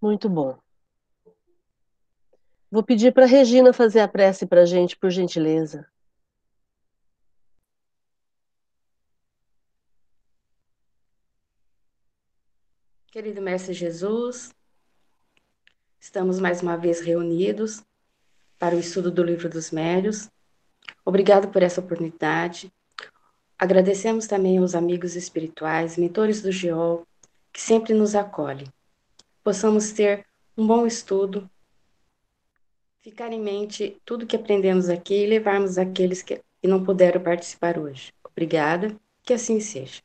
Muito bom. Vou pedir para Regina fazer a prece para a gente, por gentileza. Querido Mestre Jesus, estamos mais uma vez reunidos para o estudo do Livro dos Médios. Obrigado por essa oportunidade. Agradecemos também aos amigos espirituais, mentores do GEOL, que sempre nos acolhem. Possamos ter um bom estudo, ficar em mente tudo que aprendemos aqui e levarmos aqueles que não puderam participar hoje. Obrigada, que assim seja.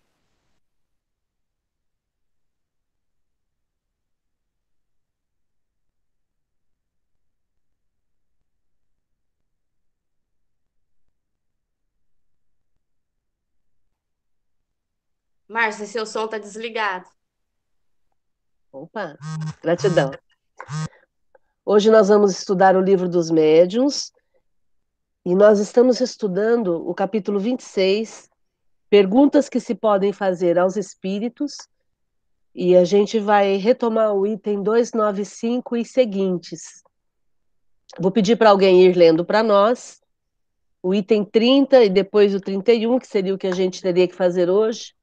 Márcia, seu som está desligado. Opa, gratidão. Hoje nós vamos estudar o livro dos médiuns e nós estamos estudando o capítulo 26, perguntas que se podem fazer aos espíritos, e a gente vai retomar o item 295 e seguintes. Vou pedir para alguém ir lendo para nós o item 30 e depois o 31, que seria o que a gente teria que fazer hoje.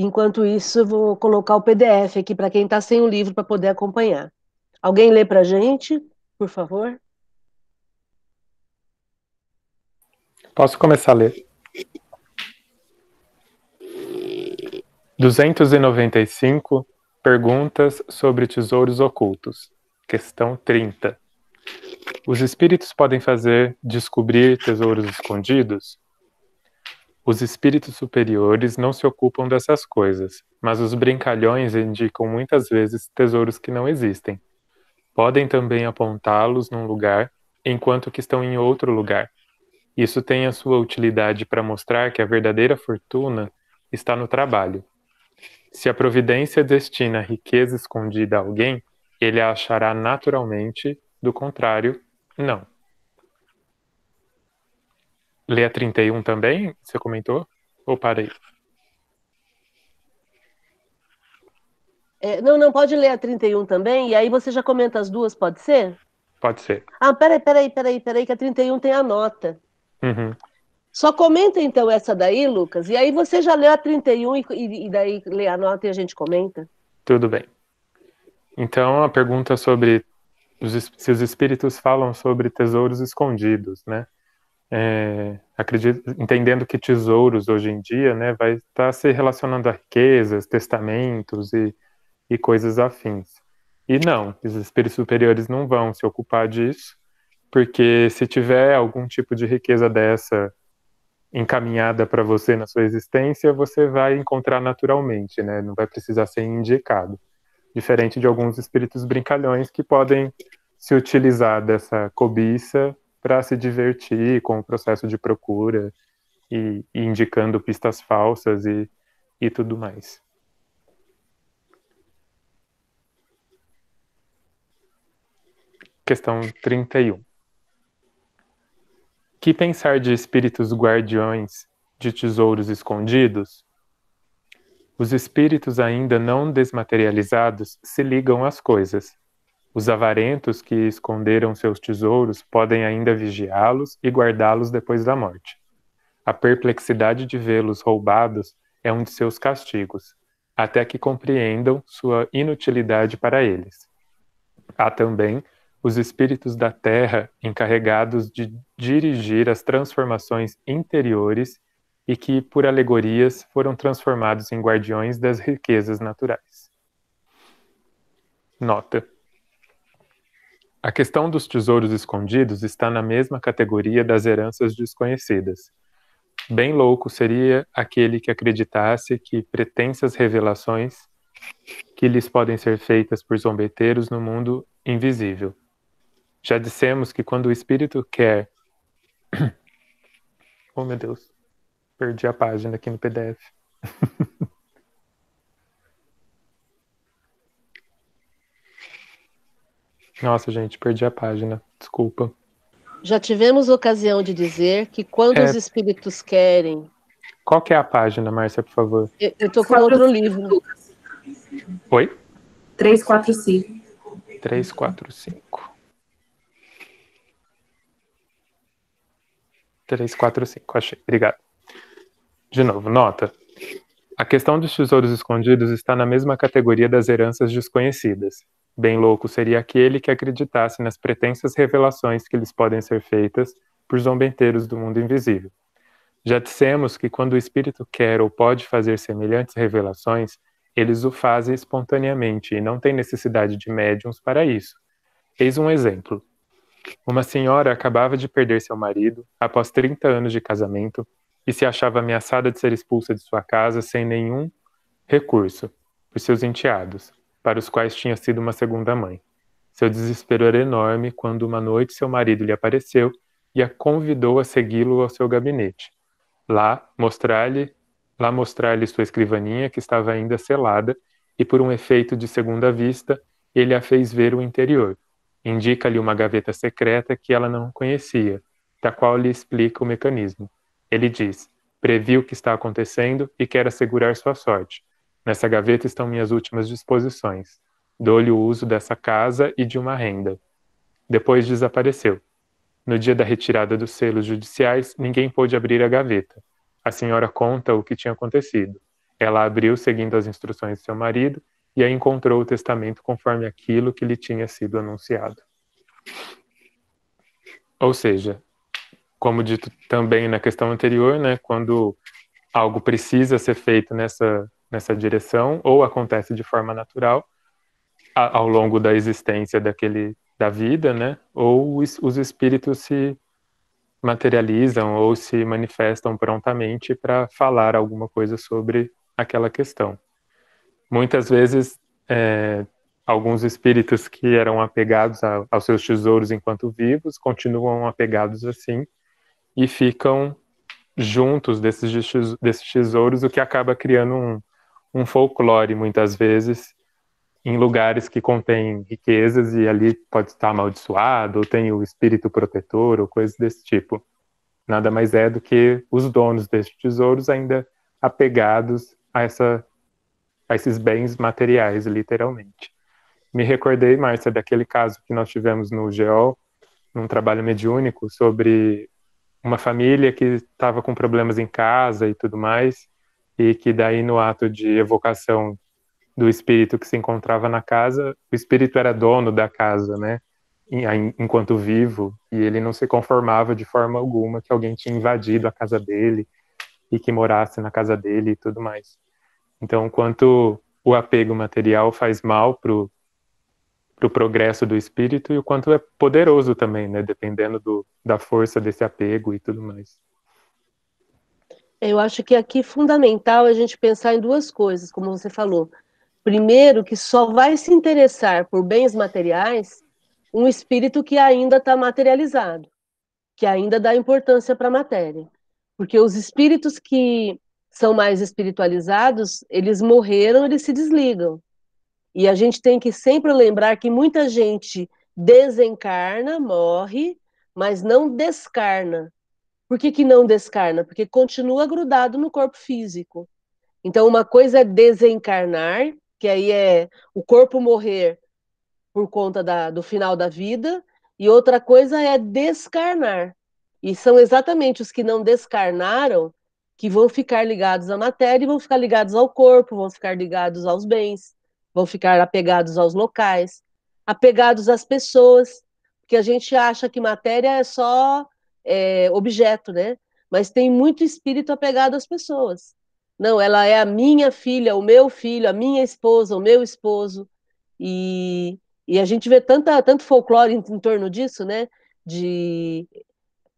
Enquanto isso, eu vou colocar o PDF aqui para quem está sem o livro para poder acompanhar. Alguém lê para a gente, por favor? Posso começar a ler. 295 Perguntas sobre tesouros ocultos. Questão 30. Os espíritos podem fazer descobrir tesouros escondidos? Os espíritos superiores não se ocupam dessas coisas, mas os brincalhões indicam muitas vezes tesouros que não existem. Podem também apontá-los num lugar, enquanto que estão em outro lugar. Isso tem a sua utilidade para mostrar que a verdadeira fortuna está no trabalho. Se a providência destina riqueza escondida a alguém, ele a achará naturalmente, do contrário, não. Lê a 31 também? Você comentou? Ou parei? É, não, não, pode ler a 31 também, e aí você já comenta as duas, pode ser? Pode ser. Ah, peraí, peraí, peraí, peraí, que a 31 tem a nota. Uhum. Só comenta então essa daí, Lucas, e aí você já lê a 31 e, e daí lê a nota e a gente comenta. Tudo bem. Então, a pergunta sobre os, se os espíritos falam sobre tesouros escondidos, né? É, acredito, entendendo que tesouros hoje em dia, né, vai estar tá se relacionando a riquezas, testamentos e, e coisas afins. E não, os espíritos superiores não vão se ocupar disso, porque se tiver algum tipo de riqueza dessa encaminhada para você na sua existência, você vai encontrar naturalmente, né? Não vai precisar ser indicado. Diferente de alguns espíritos brincalhões que podem se utilizar dessa cobiça para se divertir com o processo de procura e, e indicando pistas falsas e, e tudo mais. Questão 31. Que pensar de espíritos guardiões de tesouros escondidos? Os espíritos ainda não desmaterializados se ligam às coisas, os avarentos que esconderam seus tesouros podem ainda vigiá-los e guardá-los depois da morte. A perplexidade de vê-los roubados é um de seus castigos, até que compreendam sua inutilidade para eles. Há também os espíritos da terra encarregados de dirigir as transformações interiores e que, por alegorias, foram transformados em guardiões das riquezas naturais. Nota: a questão dos tesouros escondidos está na mesma categoria das heranças desconhecidas. Bem louco seria aquele que acreditasse que pretensas revelações que lhes podem ser feitas por zombeteiros no mundo invisível. Já dissemos que quando o espírito quer. oh meu Deus, perdi a página aqui no PDF. Nossa, gente, perdi a página. Desculpa. Já tivemos ocasião de dizer que quando é... os espíritos querem. Qual que é a página, Márcia, por favor? Eu, estou com outro livro. Oi? 345. 345. 345, achei. Obrigado. De novo, nota. A questão dos tesouros escondidos está na mesma categoria das heranças desconhecidas. Bem louco seria aquele que acreditasse nas pretensas revelações que lhes podem ser feitas por zombeteiros do mundo invisível. Já dissemos que quando o espírito quer ou pode fazer semelhantes revelações, eles o fazem espontaneamente e não tem necessidade de médiums para isso. Eis um exemplo. Uma senhora acabava de perder seu marido após 30 anos de casamento e se achava ameaçada de ser expulsa de sua casa sem nenhum recurso por seus enteados, para os quais tinha sido uma segunda mãe. Seu desespero era enorme quando uma noite seu marido lhe apareceu e a convidou a segui-lo ao seu gabinete. Lá mostrar-lhe lá mostrar-lhe sua escrivaninha que estava ainda selada e por um efeito de segunda vista ele a fez ver o interior. Indica-lhe uma gaveta secreta que ela não conhecia, da qual lhe explica o mecanismo. Ele diz: Previ o que está acontecendo e quer assegurar sua sorte. Nessa gaveta estão minhas últimas disposições. Dou-lhe o uso dessa casa e de uma renda. Depois desapareceu. No dia da retirada dos selos judiciais, ninguém pôde abrir a gaveta. A senhora conta o que tinha acontecido. Ela abriu seguindo as instruções de seu marido e aí encontrou o testamento conforme aquilo que lhe tinha sido anunciado. Ou seja, como dito também na questão anterior, né, quando algo precisa ser feito nessa, nessa direção, ou acontece de forma natural, ao longo da existência daquele, da vida, né, ou os, os espíritos se materializam ou se manifestam prontamente para falar alguma coisa sobre aquela questão. Muitas vezes, é, alguns espíritos que eram apegados a, aos seus tesouros enquanto vivos continuam apegados assim e ficam juntos desses, desses tesouros, o que acaba criando um, um folclore, muitas vezes, em lugares que contêm riquezas e ali pode estar amaldiçoado, ou tem o espírito protetor, ou coisas desse tipo. Nada mais é do que os donos desses tesouros ainda apegados a, essa, a esses bens materiais, literalmente. Me recordei, Márcia, daquele caso que nós tivemos no GEOL, num trabalho mediúnico, sobre uma família que estava com problemas em casa e tudo mais, e que daí no ato de evocação do espírito que se encontrava na casa, o espírito era dono da casa, né? Enquanto vivo, e ele não se conformava de forma alguma que alguém tinha invadido a casa dele e que morasse na casa dele e tudo mais. Então, quanto o apego material faz mal pro para o progresso do espírito e o quanto é poderoso também, né? Dependendo do, da força desse apego e tudo mais. Eu acho que aqui é fundamental a gente pensar em duas coisas, como você falou. Primeiro, que só vai se interessar por bens materiais um espírito que ainda está materializado, que ainda dá importância para a matéria. Porque os espíritos que são mais espiritualizados, eles morreram, eles se desligam. E a gente tem que sempre lembrar que muita gente desencarna, morre, mas não descarna. Por que, que não descarna? Porque continua grudado no corpo físico. Então, uma coisa é desencarnar, que aí é o corpo morrer por conta da, do final da vida, e outra coisa é descarnar. E são exatamente os que não descarnaram que vão ficar ligados à matéria e vão ficar ligados ao corpo, vão ficar ligados aos bens vão ficar apegados aos locais, apegados às pessoas, porque a gente acha que matéria é só é, objeto, né? Mas tem muito espírito apegado às pessoas. Não, ela é a minha filha, o meu filho, a minha esposa, o meu esposo. E, e a gente vê tanta, tanto folclore em, em torno disso, né? De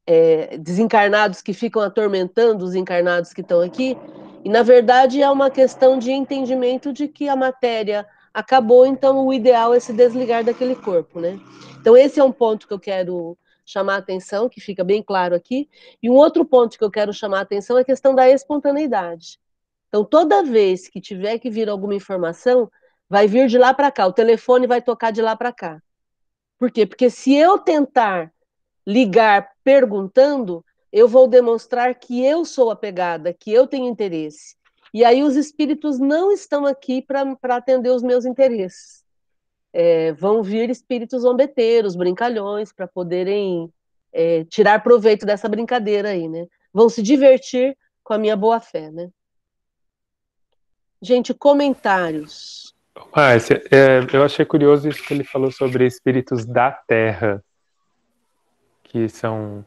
é, desencarnados que ficam atormentando os encarnados que estão aqui. E, na verdade, é uma questão de entendimento de que a matéria acabou, então o ideal é se desligar daquele corpo, né? Então, esse é um ponto que eu quero chamar a atenção, que fica bem claro aqui. E um outro ponto que eu quero chamar a atenção é a questão da espontaneidade. Então, toda vez que tiver que vir alguma informação, vai vir de lá para cá, o telefone vai tocar de lá para cá. Por quê? Porque se eu tentar ligar perguntando, eu vou demonstrar que eu sou apegada, que eu tenho interesse. E aí os espíritos não estão aqui para atender os meus interesses. É, vão vir espíritos zombeteiros, brincalhões, para poderem é, tirar proveito dessa brincadeira aí, né? Vão se divertir com a minha boa fé, né? Gente, comentários. Márcia, é, eu achei curioso isso que ele falou sobre espíritos da Terra, que são.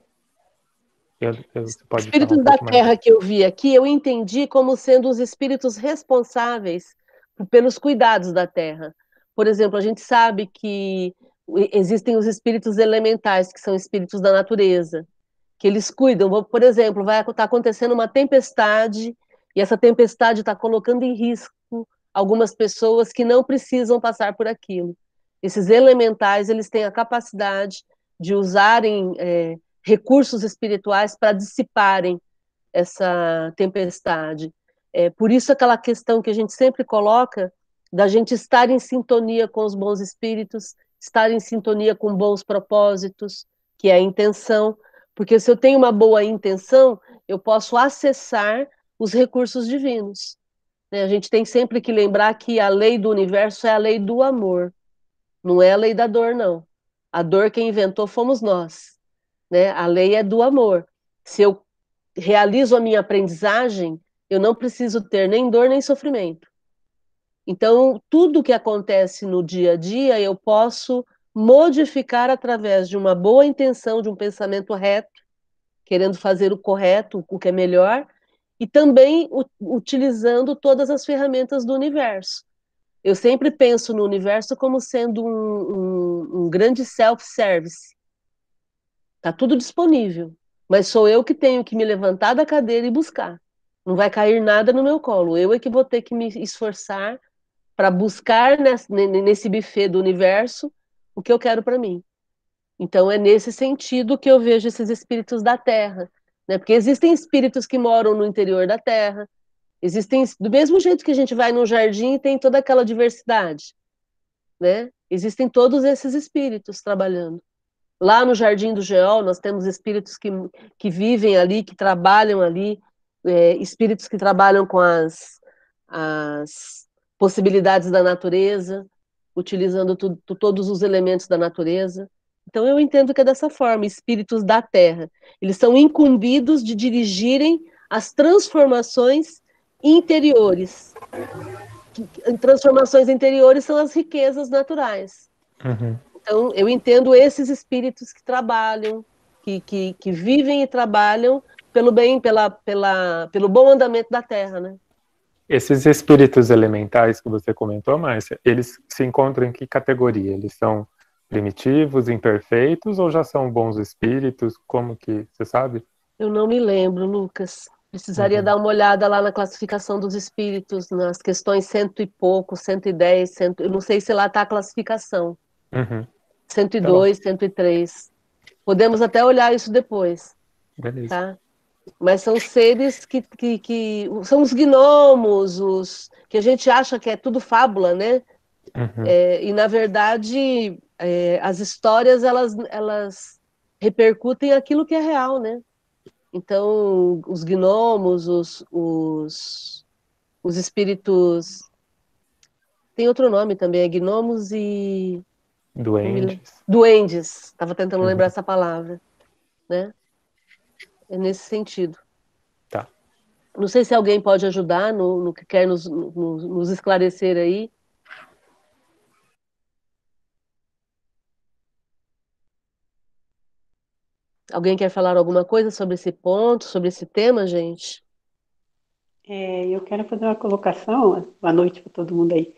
Eu, eu, espíritos um da Terra mais. que eu vi aqui, eu entendi como sendo os espíritos responsáveis pelos cuidados da Terra. Por exemplo, a gente sabe que existem os espíritos elementais, que são espíritos da natureza, que eles cuidam. Por exemplo, vai estar tá acontecendo uma tempestade e essa tempestade está colocando em risco algumas pessoas que não precisam passar por aquilo. Esses elementais eles têm a capacidade de usarem é, recursos espirituais para dissiparem essa tempestade. É, por isso aquela questão que a gente sempre coloca da gente estar em sintonia com os bons espíritos, estar em sintonia com bons propósitos, que é a intenção, porque se eu tenho uma boa intenção, eu posso acessar os recursos divinos. Né? A gente tem sempre que lembrar que a lei do universo é a lei do amor, não é a lei da dor, não. A dor quem inventou fomos nós. Né? A lei é do amor. Se eu realizo a minha aprendizagem, eu não preciso ter nem dor nem sofrimento. Então, tudo que acontece no dia a dia, eu posso modificar através de uma boa intenção, de um pensamento reto, querendo fazer o correto, o que é melhor, e também utilizando todas as ferramentas do universo. Eu sempre penso no universo como sendo um, um, um grande self-service. Está tudo disponível, mas sou eu que tenho que me levantar da cadeira e buscar. Não vai cair nada no meu colo. Eu é que vou ter que me esforçar para buscar nesse, nesse buffet do universo o que eu quero para mim. Então é nesse sentido que eu vejo esses espíritos da Terra, né? Porque existem espíritos que moram no interior da Terra, existem do mesmo jeito que a gente vai num jardim e tem toda aquela diversidade, né? Existem todos esses espíritos trabalhando. Lá no Jardim do Geol, nós temos espíritos que, que vivem ali, que trabalham ali, é, espíritos que trabalham com as, as possibilidades da natureza, utilizando tu, tu, todos os elementos da natureza. Então eu entendo que é dessa forma, espíritos da Terra. Eles são incumbidos de dirigirem as transformações interiores. Transformações interiores são as riquezas naturais. Uhum. Então eu entendo esses espíritos que trabalham, que, que, que vivem e trabalham pelo bem, pela, pela, pelo bom andamento da Terra, né? Esses espíritos elementais que você comentou, Márcia, eles se encontram em que categoria? Eles são primitivos, imperfeitos ou já são bons espíritos? Como que você sabe? Eu não me lembro, Lucas. Precisaria uhum. dar uma olhada lá na classificação dos espíritos, nas questões cento e pouco, 110, cento... eu não sei se lá está a classificação. Uhum. 102, tá 103. Podemos até olhar isso depois. Beleza. Tá? Mas são seres que, que, que, são os gnomos, os que a gente acha que é tudo fábula, né? Uhum. É, e na verdade é, as histórias elas, elas repercutem aquilo que é real, né? Então os gnomos, os, os, os espíritos tem outro nome também, é gnomos e duendes. Duendes, estava tentando uhum. lembrar essa palavra, né? É nesse sentido. Tá. Não sei se alguém pode ajudar no, no que quer nos, nos, nos esclarecer aí. Alguém quer falar alguma coisa sobre esse ponto, sobre esse tema, gente? É, eu quero fazer uma colocação, boa noite para todo mundo aí,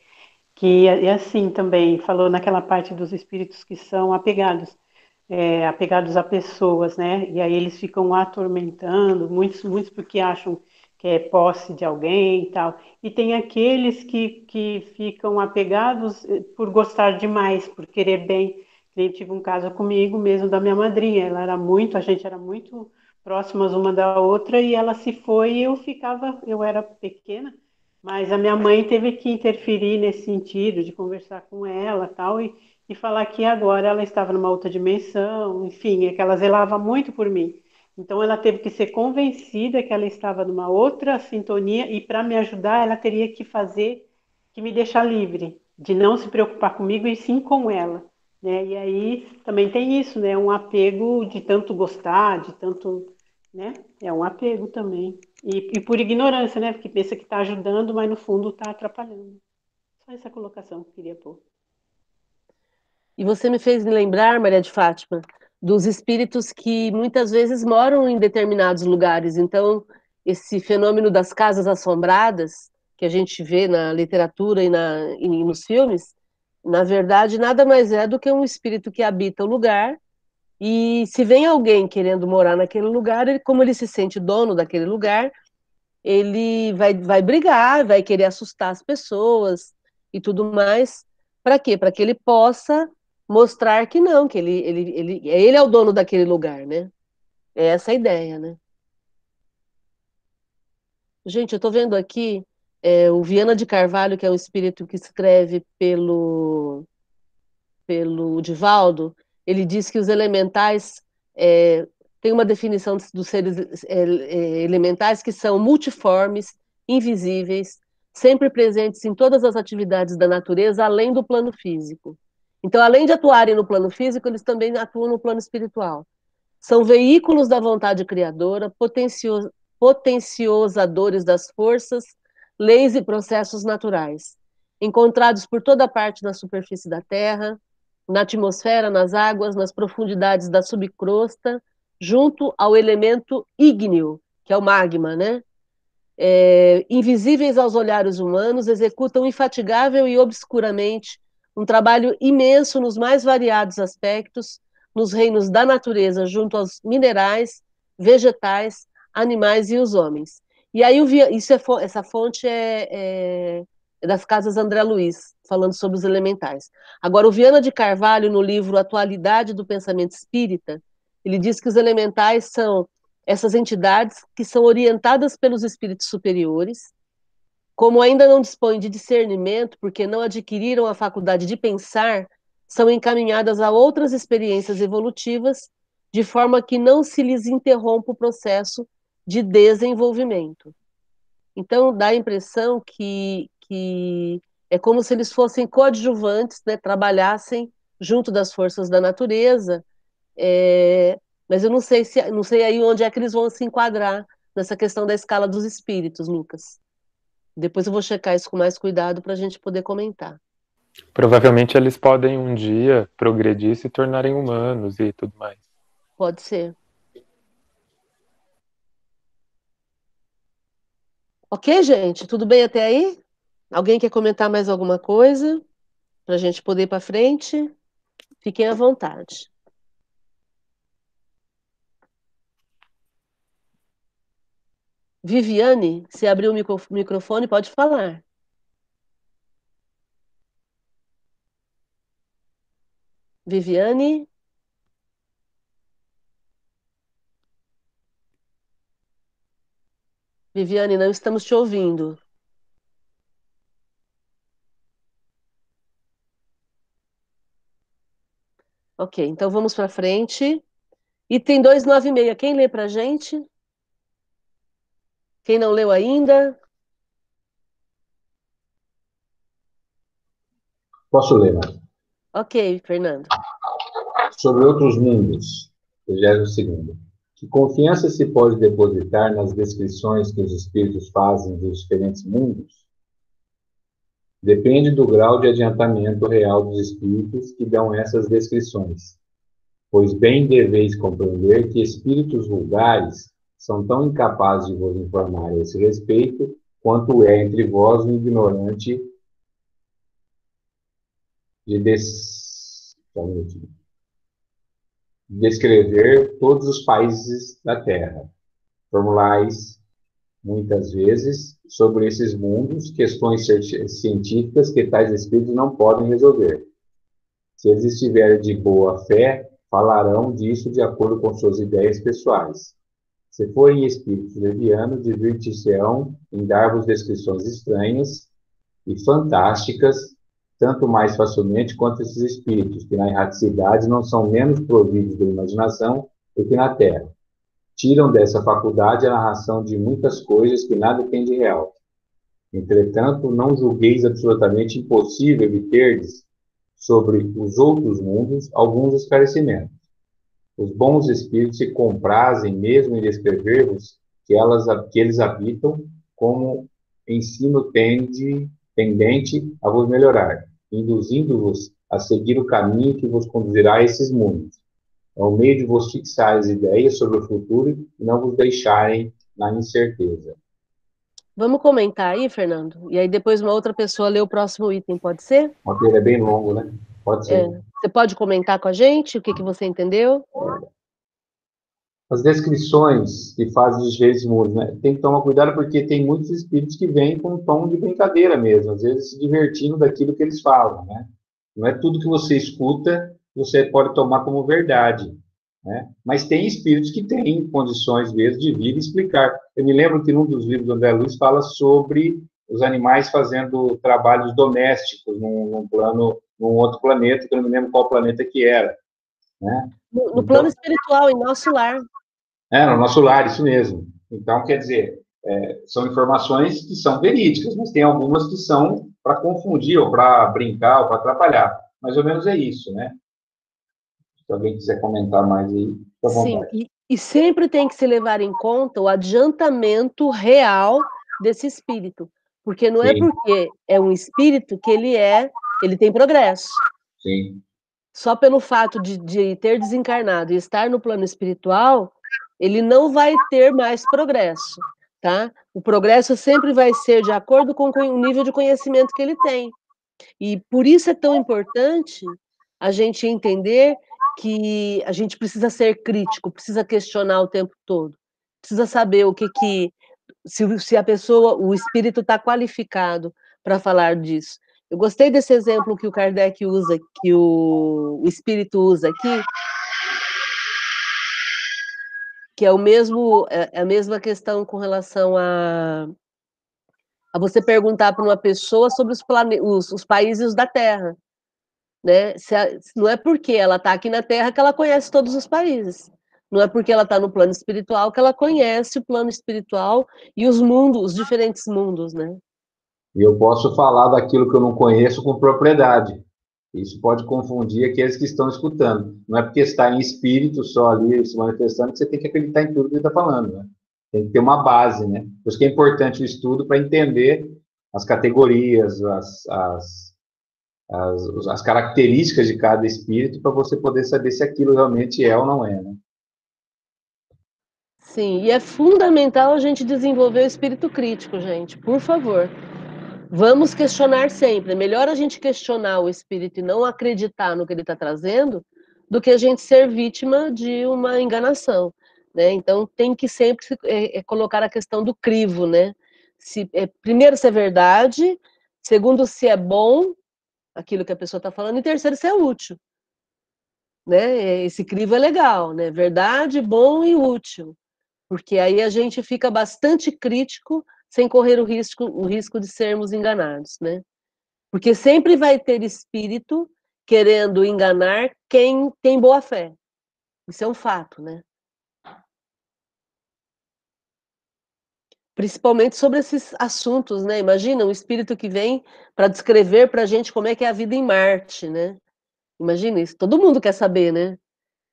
que é, é assim também, falou naquela parte dos espíritos que são apegados é, apegados a pessoas, né? E aí eles ficam atormentando, muitos, muitos porque acham que é posse de alguém e tal. E tem aqueles que, que ficam apegados eh, por gostar demais, por querer bem. Eu tive um caso comigo mesmo da minha madrinha, ela era muito, a gente era muito próximas uma da outra e ela se foi e eu ficava, eu era pequena, mas a minha mãe teve que interferir nesse sentido de conversar com ela tal e e falar que agora ela estava numa outra dimensão, enfim, é que ela zelava muito por mim. Então ela teve que ser convencida que ela estava numa outra sintonia e para me ajudar ela teria que fazer, que me deixar livre. de não se preocupar comigo e sim com ela. Né? E aí também tem isso, né? Um apego de tanto gostar, de tanto. Né? É um apego também. E, e por ignorância, né? Porque pensa que está ajudando, mas no fundo está atrapalhando. Só essa colocação que eu queria pôr. E você me fez lembrar, Maria de Fátima, dos espíritos que muitas vezes moram em determinados lugares. Então, esse fenômeno das casas assombradas, que a gente vê na literatura e, na, e nos filmes, na verdade, nada mais é do que um espírito que habita o lugar. E se vem alguém querendo morar naquele lugar, ele, como ele se sente dono daquele lugar, ele vai, vai brigar, vai querer assustar as pessoas e tudo mais. Para quê? Para que ele possa mostrar que não, que ele, ele, ele, ele é o dono daquele lugar, né? É essa a ideia, né? Gente, eu estou vendo aqui é, o Viana de Carvalho, que é um espírito que escreve pelo, pelo Divaldo, ele diz que os elementais é, tem uma definição dos seres é, é, elementais que são multiformes, invisíveis, sempre presentes em todas as atividades da natureza, além do plano físico. Então, além de atuarem no plano físico, eles também atuam no plano espiritual. São veículos da vontade criadora, potencio, potenciozadores das forças, leis e processos naturais, encontrados por toda parte na superfície da Terra, na atmosfera, nas águas, nas profundidades da subcrosta, junto ao elemento ígneo, que é o magma, né? É, invisíveis aos olhares humanos, executam infatigável e obscuramente um trabalho imenso nos mais variados aspectos, nos reinos da natureza, junto aos minerais, vegetais, animais e os homens. E aí isso é, essa fonte é, é, é, das casas André Luiz, falando sobre os elementais. Agora, o Viana de Carvalho, no livro Atualidade do Pensamento Espírita, ele diz que os elementais são essas entidades que são orientadas pelos espíritos superiores, como ainda não dispõem de discernimento, porque não adquiriram a faculdade de pensar, são encaminhadas a outras experiências evolutivas, de forma que não se lhes interrompa o processo de desenvolvimento. Então, dá a impressão que, que é como se eles fossem coadjuvantes, né, trabalhassem junto das forças da natureza, é, mas eu não sei se não sei aí onde é que eles vão se enquadrar nessa questão da escala dos espíritos, Lucas. Depois eu vou checar isso com mais cuidado para a gente poder comentar. Provavelmente eles podem um dia progredir e se tornarem humanos e tudo mais. Pode ser. Ok, gente? Tudo bem até aí? Alguém quer comentar mais alguma coisa? Para a gente poder ir para frente? Fiquem à vontade. Viviane, se abrir o microfone, pode falar. Viviane? Viviane, não estamos te ouvindo. Ok, então vamos para frente. Item 296, quem lê para a gente? Quem não leu ainda? Posso ler, Ok, Fernando. Sobre outros mundos, 22. Que confiança se pode depositar nas descrições que os espíritos fazem dos diferentes mundos? Depende do grau de adiantamento real dos espíritos que dão essas descrições. Pois bem deveis compreender que espíritos vulgares são tão incapazes de vos informar a esse respeito, quanto é entre vós um ignorante de des... descrever todos os países da Terra. Formulais, muitas vezes, sobre esses mundos, questões científicas que tais espíritos não podem resolver. Se eles estiverem de boa fé, falarão disso de acordo com suas ideias pessoais. Se forem espíritos levianos, divertir-se-ão em dar-vos descrições estranhas e fantásticas, tanto mais facilmente quanto esses espíritos, que na erraticidade não são menos providos da imaginação do que na terra. Tiram dessa faculdade a narração de muitas coisas que nada tem de real. Entretanto, não julgueis absolutamente impossível de terdes sobre os outros mundos alguns esclarecimentos. Os bons espíritos se comprazem mesmo em descrever-vos que, elas, que eles habitam como ensino tende, tendente a vos melhorar, induzindo-vos a seguir o caminho que vos conduzirá a esses mundos. É o meio de vos fixar as ideias sobre o futuro e não vos deixarem na incerteza. Vamos comentar aí, Fernando? E aí depois uma outra pessoa lê o próximo item, pode ser? O é bem longo, né? Pode ser. É. Você pode comentar com a gente o que, que você entendeu? As descrições que fazem os diferentes mundos, né? Tem que tomar cuidado porque tem muitos espíritos que vêm com um tom de brincadeira mesmo, às vezes se divertindo daquilo que eles falam, né? Não é tudo que você escuta você pode tomar como verdade. Né? Mas tem espíritos que têm condições mesmo de vir e explicar. Eu me lembro que num dos livros do André Luiz fala sobre os animais fazendo trabalhos domésticos num, num plano, num outro planeta, que eu não me lembro qual planeta que era. Né? No, no então, plano espiritual, em nosso lar. É, no nosso lar, isso mesmo. Então, quer dizer, é, são informações que são verídicas, mas tem algumas que são para confundir, ou para brincar, ou para atrapalhar. Mais ou menos é isso, né? Se alguém quiser comentar mais aí, Sim, e, e sempre tem que se levar em conta o adiantamento real desse espírito. Porque não é Sim. é porque é um espírito que ele é, ele tem progresso. Sim. Só pelo fato de, de ter desencarnado e estar no plano espiritual, ele não vai ter mais progresso, tá? O progresso sempre vai ser de acordo com o nível de conhecimento que ele tem. E por isso é tão importante a gente entender que a gente precisa ser crítico, precisa questionar o tempo todo, precisa saber o que que se, se a pessoa, o espírito está qualificado para falar disso. Eu gostei desse exemplo que o Kardec usa, que o, o espírito usa aqui, que é o mesmo é, é a mesma questão com relação a, a você perguntar para uma pessoa sobre os, plane, os, os países da Terra né? Se a, não é porque ela está aqui na Terra que ela conhece todos os países. Não é porque ela está no plano espiritual que ela conhece o plano espiritual e os mundos, os diferentes mundos, né? E eu posso falar daquilo que eu não conheço com propriedade. Isso pode confundir aqueles que estão escutando. Não é porque está em espírito só ali se manifestando que você tem que acreditar em tudo que ele está falando, né? Tem que ter uma base, né? Por isso que é importante o estudo para entender as categorias, as, as as, as características de cada espírito para você poder saber se aquilo realmente é ou não é, né? Sim, e é fundamental a gente desenvolver o espírito crítico, gente, por favor. Vamos questionar sempre. É melhor a gente questionar o espírito e não acreditar no que ele está trazendo do que a gente ser vítima de uma enganação. Né? Então tem que sempre é, é colocar a questão do crivo, né? Se, é, primeiro, se é verdade, segundo, se é bom, aquilo que a pessoa está falando, e terceiro, se é útil. Né? Esse crivo é legal, né? Verdade, bom e útil. Porque aí a gente fica bastante crítico sem correr o risco, o risco de sermos enganados, né? Porque sempre vai ter espírito querendo enganar quem tem boa fé. Isso é um fato, né? principalmente sobre esses assuntos, né? Imagina um espírito que vem para descrever para a gente como é que é a vida em Marte, né? Imagina isso, todo mundo quer saber, né?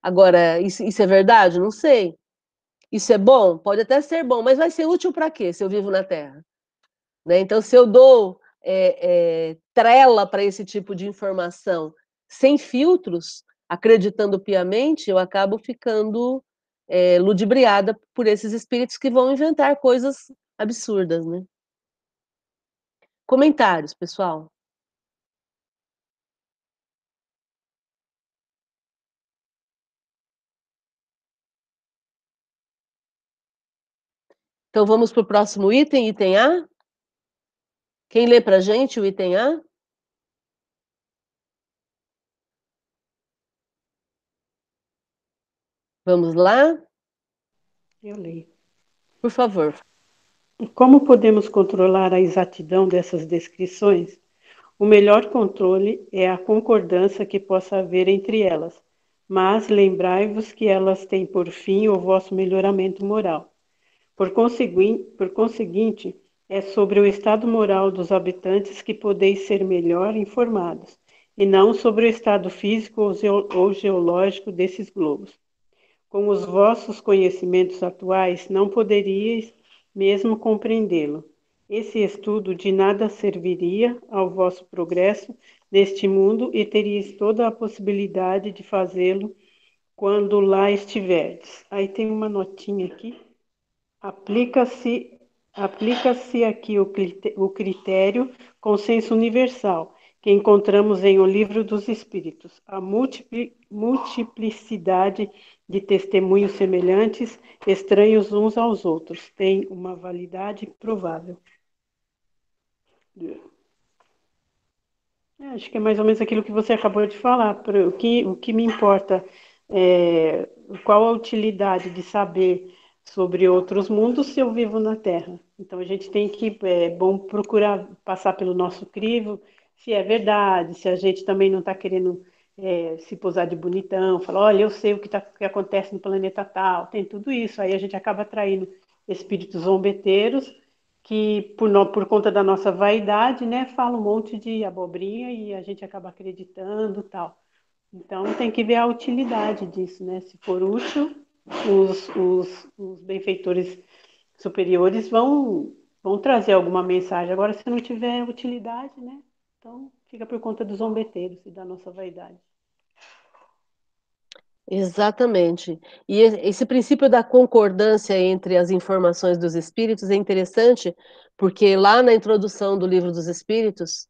Agora, isso, isso é verdade? Não sei. Isso é bom? Pode até ser bom, mas vai ser útil para quê se eu vivo na Terra? Né? Então, se eu dou é, é, trela para esse tipo de informação sem filtros, acreditando piamente, eu acabo ficando é, ludibriada por esses espíritos que vão inventar coisas absurdas, né? Comentários, pessoal. Então vamos para o próximo item, item A. Quem lê para a gente o item A? Vamos lá? Eu leio. Por favor. Como podemos controlar a exatidão dessas descrições? O melhor controle é a concordância que possa haver entre elas, mas lembrai-vos que elas têm por fim o vosso melhoramento moral. Por conseguinte, por conseguinte, é sobre o estado moral dos habitantes que podeis ser melhor informados, e não sobre o estado físico ou geológico desses globos. Com os vossos conhecimentos atuais, não poderíeis mesmo compreendê-lo. Esse estudo de nada serviria ao vosso progresso neste mundo e teríeis toda a possibilidade de fazê-lo quando lá estiverdes. Aí tem uma notinha aqui. Aplica-se aplica-se aqui o critério consenso universal que encontramos em O Livro dos Espíritos. A multiplicidade de testemunhos semelhantes, estranhos uns aos outros, tem uma validade provável. É, acho que é mais ou menos aquilo que você acabou de falar. O que, o que me importa é qual a utilidade de saber sobre outros mundos se eu vivo na Terra. Então a gente tem que é bom procurar passar pelo nosso crivo se é verdade, se a gente também não está querendo é, se posar de bonitão, falar, olha, eu sei o que, tá, que acontece no planeta tal, tem tudo isso. Aí a gente acaba atraindo espíritos zombeteiros que, por, no, por conta da nossa vaidade, né, fala um monte de abobrinha e a gente acaba acreditando tal. Então tem que ver a utilidade disso, né? Se for útil, os, os, os benfeitores superiores vão, vão trazer alguma mensagem. Agora, se não tiver utilidade, né? Então, fica por conta dos zombeteiros e da nossa vaidade. Exatamente. E esse princípio da concordância entre as informações dos espíritos é interessante, porque lá na introdução do livro dos espíritos,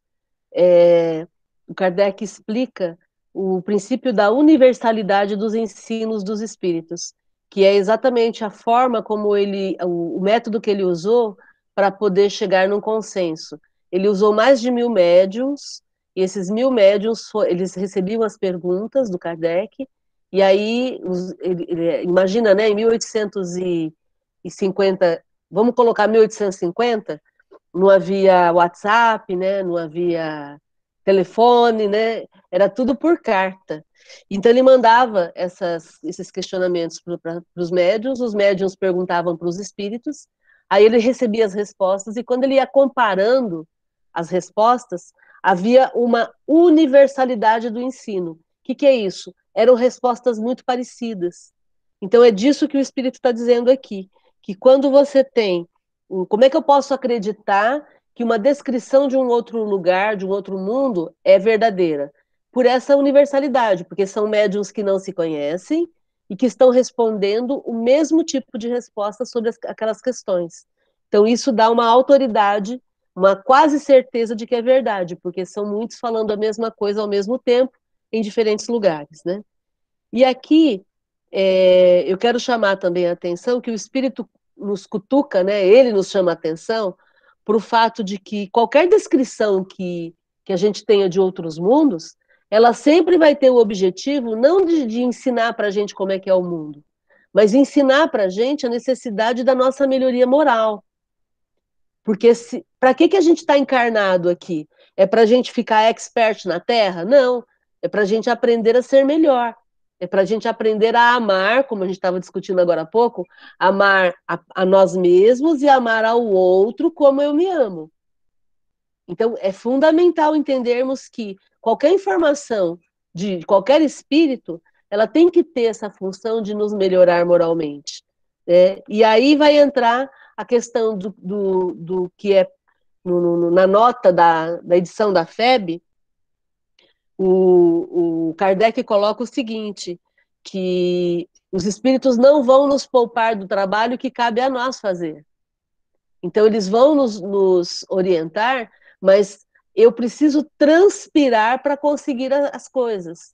é, o Kardec explica o princípio da universalidade dos ensinos dos espíritos, que é exatamente a forma como ele, o, o método que ele usou para poder chegar num consenso. Ele usou mais de mil médiums, e esses mil médiums, eles recebiam as perguntas do Kardec, e aí, ele, ele, imagina, né, em 1850, vamos colocar 1850, não havia WhatsApp, né, não havia telefone, né, era tudo por carta. Então ele mandava essas, esses questionamentos para os médiums, os médiums perguntavam para os espíritos, aí ele recebia as respostas, e quando ele ia comparando as respostas, havia uma universalidade do ensino. O que, que é isso? Eram respostas muito parecidas. Então é disso que o Espírito está dizendo aqui, que quando você tem, como é que eu posso acreditar que uma descrição de um outro lugar, de um outro mundo, é verdadeira? Por essa universalidade, porque são médiums que não se conhecem e que estão respondendo o mesmo tipo de resposta sobre as, aquelas questões. Então, isso dá uma autoridade uma quase certeza de que é verdade, porque são muitos falando a mesma coisa ao mesmo tempo, em diferentes lugares, né? E aqui, é, eu quero chamar também a atenção que o Espírito nos cutuca, né? Ele nos chama a atenção para o fato de que qualquer descrição que, que a gente tenha de outros mundos, ela sempre vai ter o objetivo não de, de ensinar para a gente como é que é o mundo, mas ensinar para a gente a necessidade da nossa melhoria moral, porque para que, que a gente está encarnado aqui? É para a gente ficar expert na Terra? Não. É para a gente aprender a ser melhor. É para a gente aprender a amar, como a gente estava discutindo agora há pouco, amar a, a nós mesmos e amar ao outro como eu me amo. Então, é fundamental entendermos que qualquer informação de qualquer espírito, ela tem que ter essa função de nos melhorar moralmente. Né? E aí vai entrar a questão do, do, do que é no, no, na nota da, da edição da FEB, o, o Kardec coloca o seguinte, que os espíritos não vão nos poupar do trabalho que cabe a nós fazer. Então, eles vão nos, nos orientar, mas eu preciso transpirar para conseguir as coisas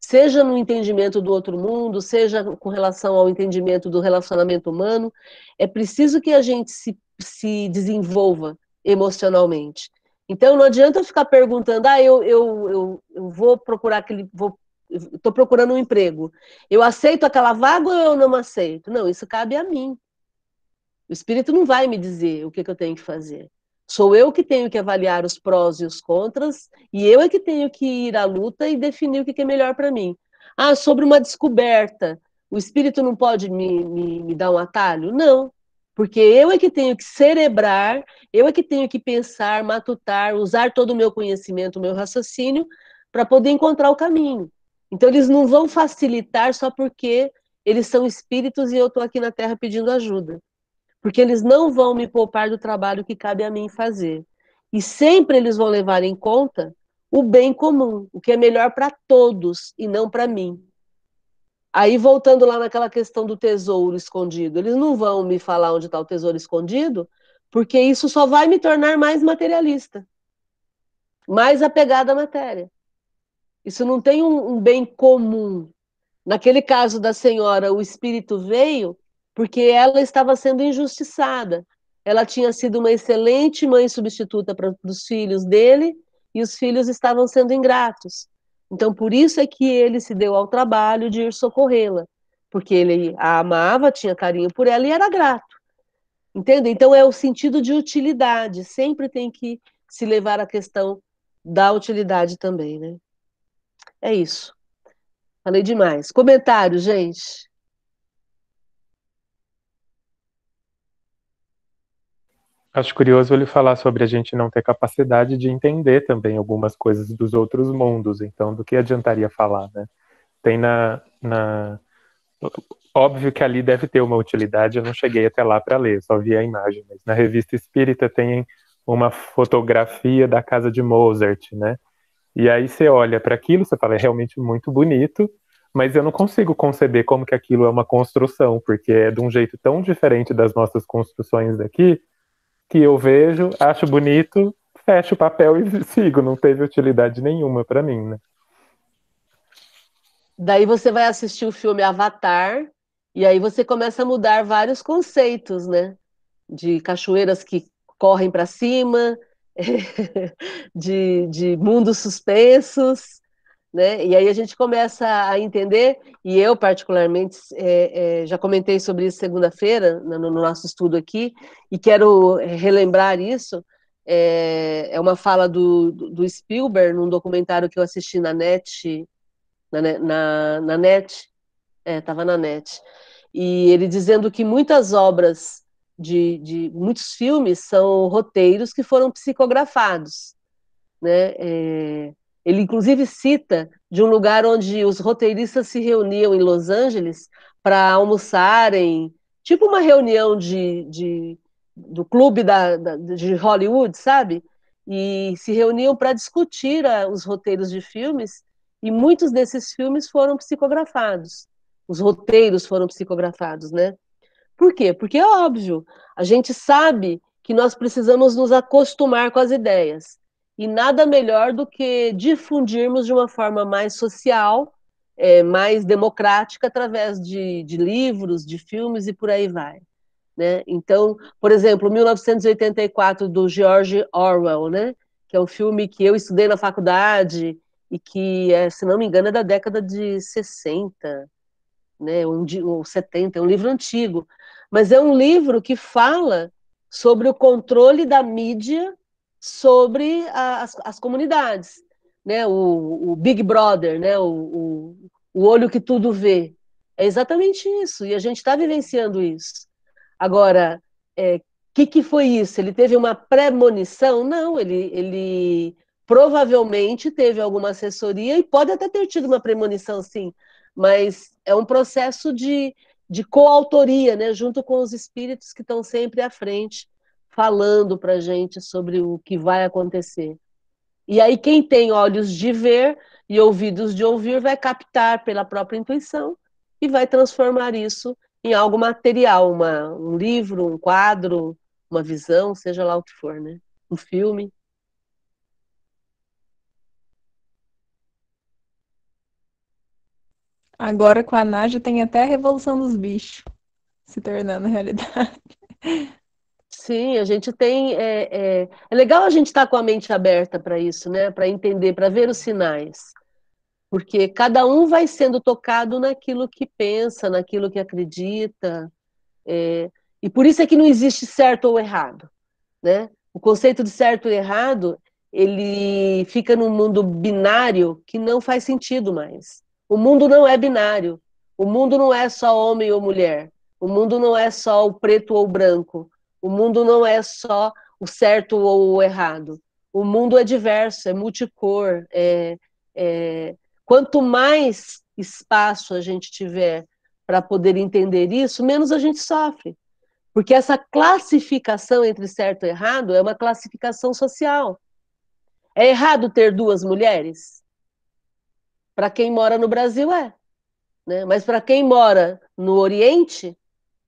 seja no entendimento do outro mundo, seja com relação ao entendimento do relacionamento humano, é preciso que a gente se, se desenvolva emocionalmente. Então não adianta eu ficar perguntando, ah, eu, eu, eu, eu vou procurar aquele. Vou, estou procurando um emprego. Eu aceito aquela vaga ou eu não aceito? Não, isso cabe a mim. O Espírito não vai me dizer o que, que eu tenho que fazer. Sou eu que tenho que avaliar os prós e os contras, e eu é que tenho que ir à luta e definir o que é melhor para mim. Ah, sobre uma descoberta, o espírito não pode me, me, me, dar um atalho? Não. Porque eu é que tenho que cerebrar, eu é que tenho que pensar, matutar, usar todo o meu conhecimento, o meu raciocínio, para poder encontrar o caminho. Então, eles não vão facilitar só porque eles são espíritos e eu estou aqui na Terra pedindo ajuda. Porque eles não vão me poupar do trabalho que cabe a mim fazer. E sempre eles vão levar em conta o bem comum, o que é melhor para todos e não para mim. Aí, voltando lá naquela questão do tesouro escondido, eles não vão me falar onde está o tesouro escondido, porque isso só vai me tornar mais materialista, mais apegada à matéria. Isso não tem um, um bem comum. Naquele caso da senhora, o espírito veio porque ela estava sendo injustiçada. Ela tinha sido uma excelente mãe substituta para os filhos dele e os filhos estavam sendo ingratos. Então, por isso é que ele se deu ao trabalho de ir socorrê-la, porque ele a amava, tinha carinho por ela e era grato. Entende? Então, é o sentido de utilidade, sempre tem que se levar a questão da utilidade também, né? É isso. Falei demais. Comentário, gente. Acho curioso ele falar sobre a gente não ter capacidade de entender também algumas coisas dos outros mundos. Então, do que adiantaria falar, né? Tem na, na... Óbvio que ali deve ter uma utilidade, eu não cheguei até lá para ler, só vi a imagem. Mas na revista Espírita tem uma fotografia da casa de Mozart, né? E aí você olha para aquilo, você fala, é realmente muito bonito, mas eu não consigo conceber como que aquilo é uma construção, porque é de um jeito tão diferente das nossas construções daqui, que eu vejo, acho bonito, fecho o papel e sigo, não teve utilidade nenhuma para mim, né? Daí você vai assistir o filme Avatar, e aí você começa a mudar vários conceitos, né? De cachoeiras que correm para cima, de, de mundos suspensos, né? E aí a gente começa a entender, e eu particularmente é, é, já comentei sobre isso segunda-feira no, no, nosso estudo aqui, e quero relembrar isso. É, é uma fala do, do, Spielberg num documentário que eu assisti na net, na, na, na net, estava é, na net, e ele dizendo que muitas obras de, de muitos filmes são roteiros que foram psicografados, né? Ele inclusive cita de um lugar onde os roteiristas se reuniam em Los Angeles para almoçarem, tipo uma reunião de, de do clube da, da, de Hollywood, sabe? E se reuniam para discutir a, os roteiros de filmes, e muitos desses filmes foram psicografados. Os roteiros foram psicografados, né? Por quê? Porque é óbvio, a gente sabe que nós precisamos nos acostumar com as ideias. E nada melhor do que difundirmos de uma forma mais social, é, mais democrática, através de, de livros, de filmes e por aí vai. Né? Então, por exemplo, 1984 do George Orwell, né? que é um filme que eu estudei na faculdade e que, é, se não me engano, é da década de 60, né? ou, ou 70, é um livro antigo, mas é um livro que fala sobre o controle da mídia sobre a, as, as, comunidades, né? O, o, Big Brother, né? O, o, o olho que tudo vê. É exatamente isso, e a gente está vivenciando isso. Agora, o é, que, que foi isso? Ele teve uma premonição? Não, ele, ele provavelmente teve alguma assessoria e pode até ter tido uma premonição, sim, mas é um processo de, de coautoria, né, junto com os espíritos que estão sempre à frente, falando para a gente sobre o que vai acontecer. E aí, quem tem olhos de ver e ouvidos de ouvir vai captar pela própria intuição e vai transformar isso em algo material, uma, um livro, um quadro, uma visão, seja lá o que for, né? Um filme. Agora com a Nádia tem até a Revolução dos Bichos se tornando realidade. Sim, a gente tem. É, é, é legal a gente estar tá com a mente aberta para isso, né? Para entender, para ver os sinais. Porque cada um vai sendo tocado naquilo que pensa, naquilo que acredita. É, e por isso é que não existe certo ou errado. Né? O conceito de certo e errado ele fica num mundo binário que não faz sentido mais. O mundo não é binário. O mundo não é só homem ou mulher. O mundo não é só o preto ou o branco. O mundo não é só o certo ou o errado. O mundo é diverso, é multicor. É, é... Quanto mais espaço a gente tiver para poder entender isso, menos a gente sofre. Porque essa classificação entre certo e errado é uma classificação social. É errado ter duas mulheres? Para quem mora no Brasil é. Né? Mas para quem mora no Oriente,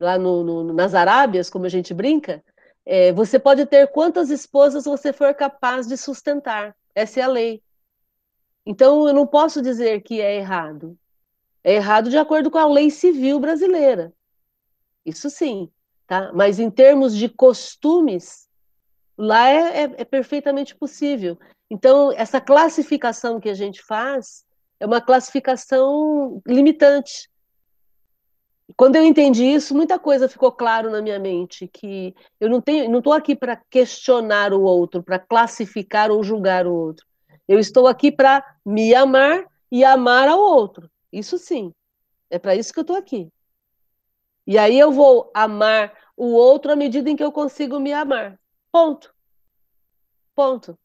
lá no, no, nas Arábias, como a gente brinca, é, você pode ter quantas esposas você for capaz de sustentar. Essa é a lei. Então, eu não posso dizer que é errado. É errado de acordo com a lei civil brasileira. Isso sim. Tá? Mas em termos de costumes, lá é, é, é perfeitamente possível. Então, essa classificação que a gente faz é uma classificação limitante. Quando eu entendi isso, muita coisa ficou claro na minha mente, que eu não tenho, não estou aqui para questionar o outro, para classificar ou julgar o outro. Eu estou aqui para me amar e amar ao outro. Isso sim. É para isso que eu estou aqui. E aí eu vou amar o outro à medida em que eu consigo me amar. Ponto. Ponto.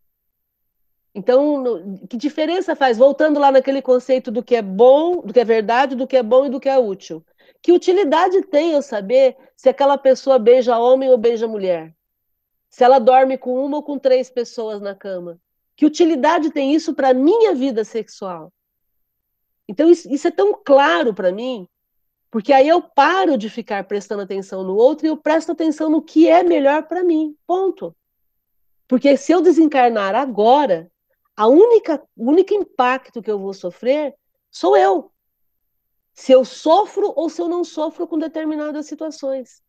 Então, que diferença faz? Voltando lá naquele conceito do que é bom, do que é verdade, do que é bom e do que é útil. Que utilidade tem eu saber se aquela pessoa beija homem ou beija mulher? Se ela dorme com uma ou com três pessoas na cama? Que utilidade tem isso para a minha vida sexual? Então, isso, isso é tão claro para mim, porque aí eu paro de ficar prestando atenção no outro e eu presto atenção no que é melhor para mim. Ponto. Porque se eu desencarnar agora, a única, único impacto que eu vou sofrer sou eu se eu sofro ou se eu não sofro com determinadas situações.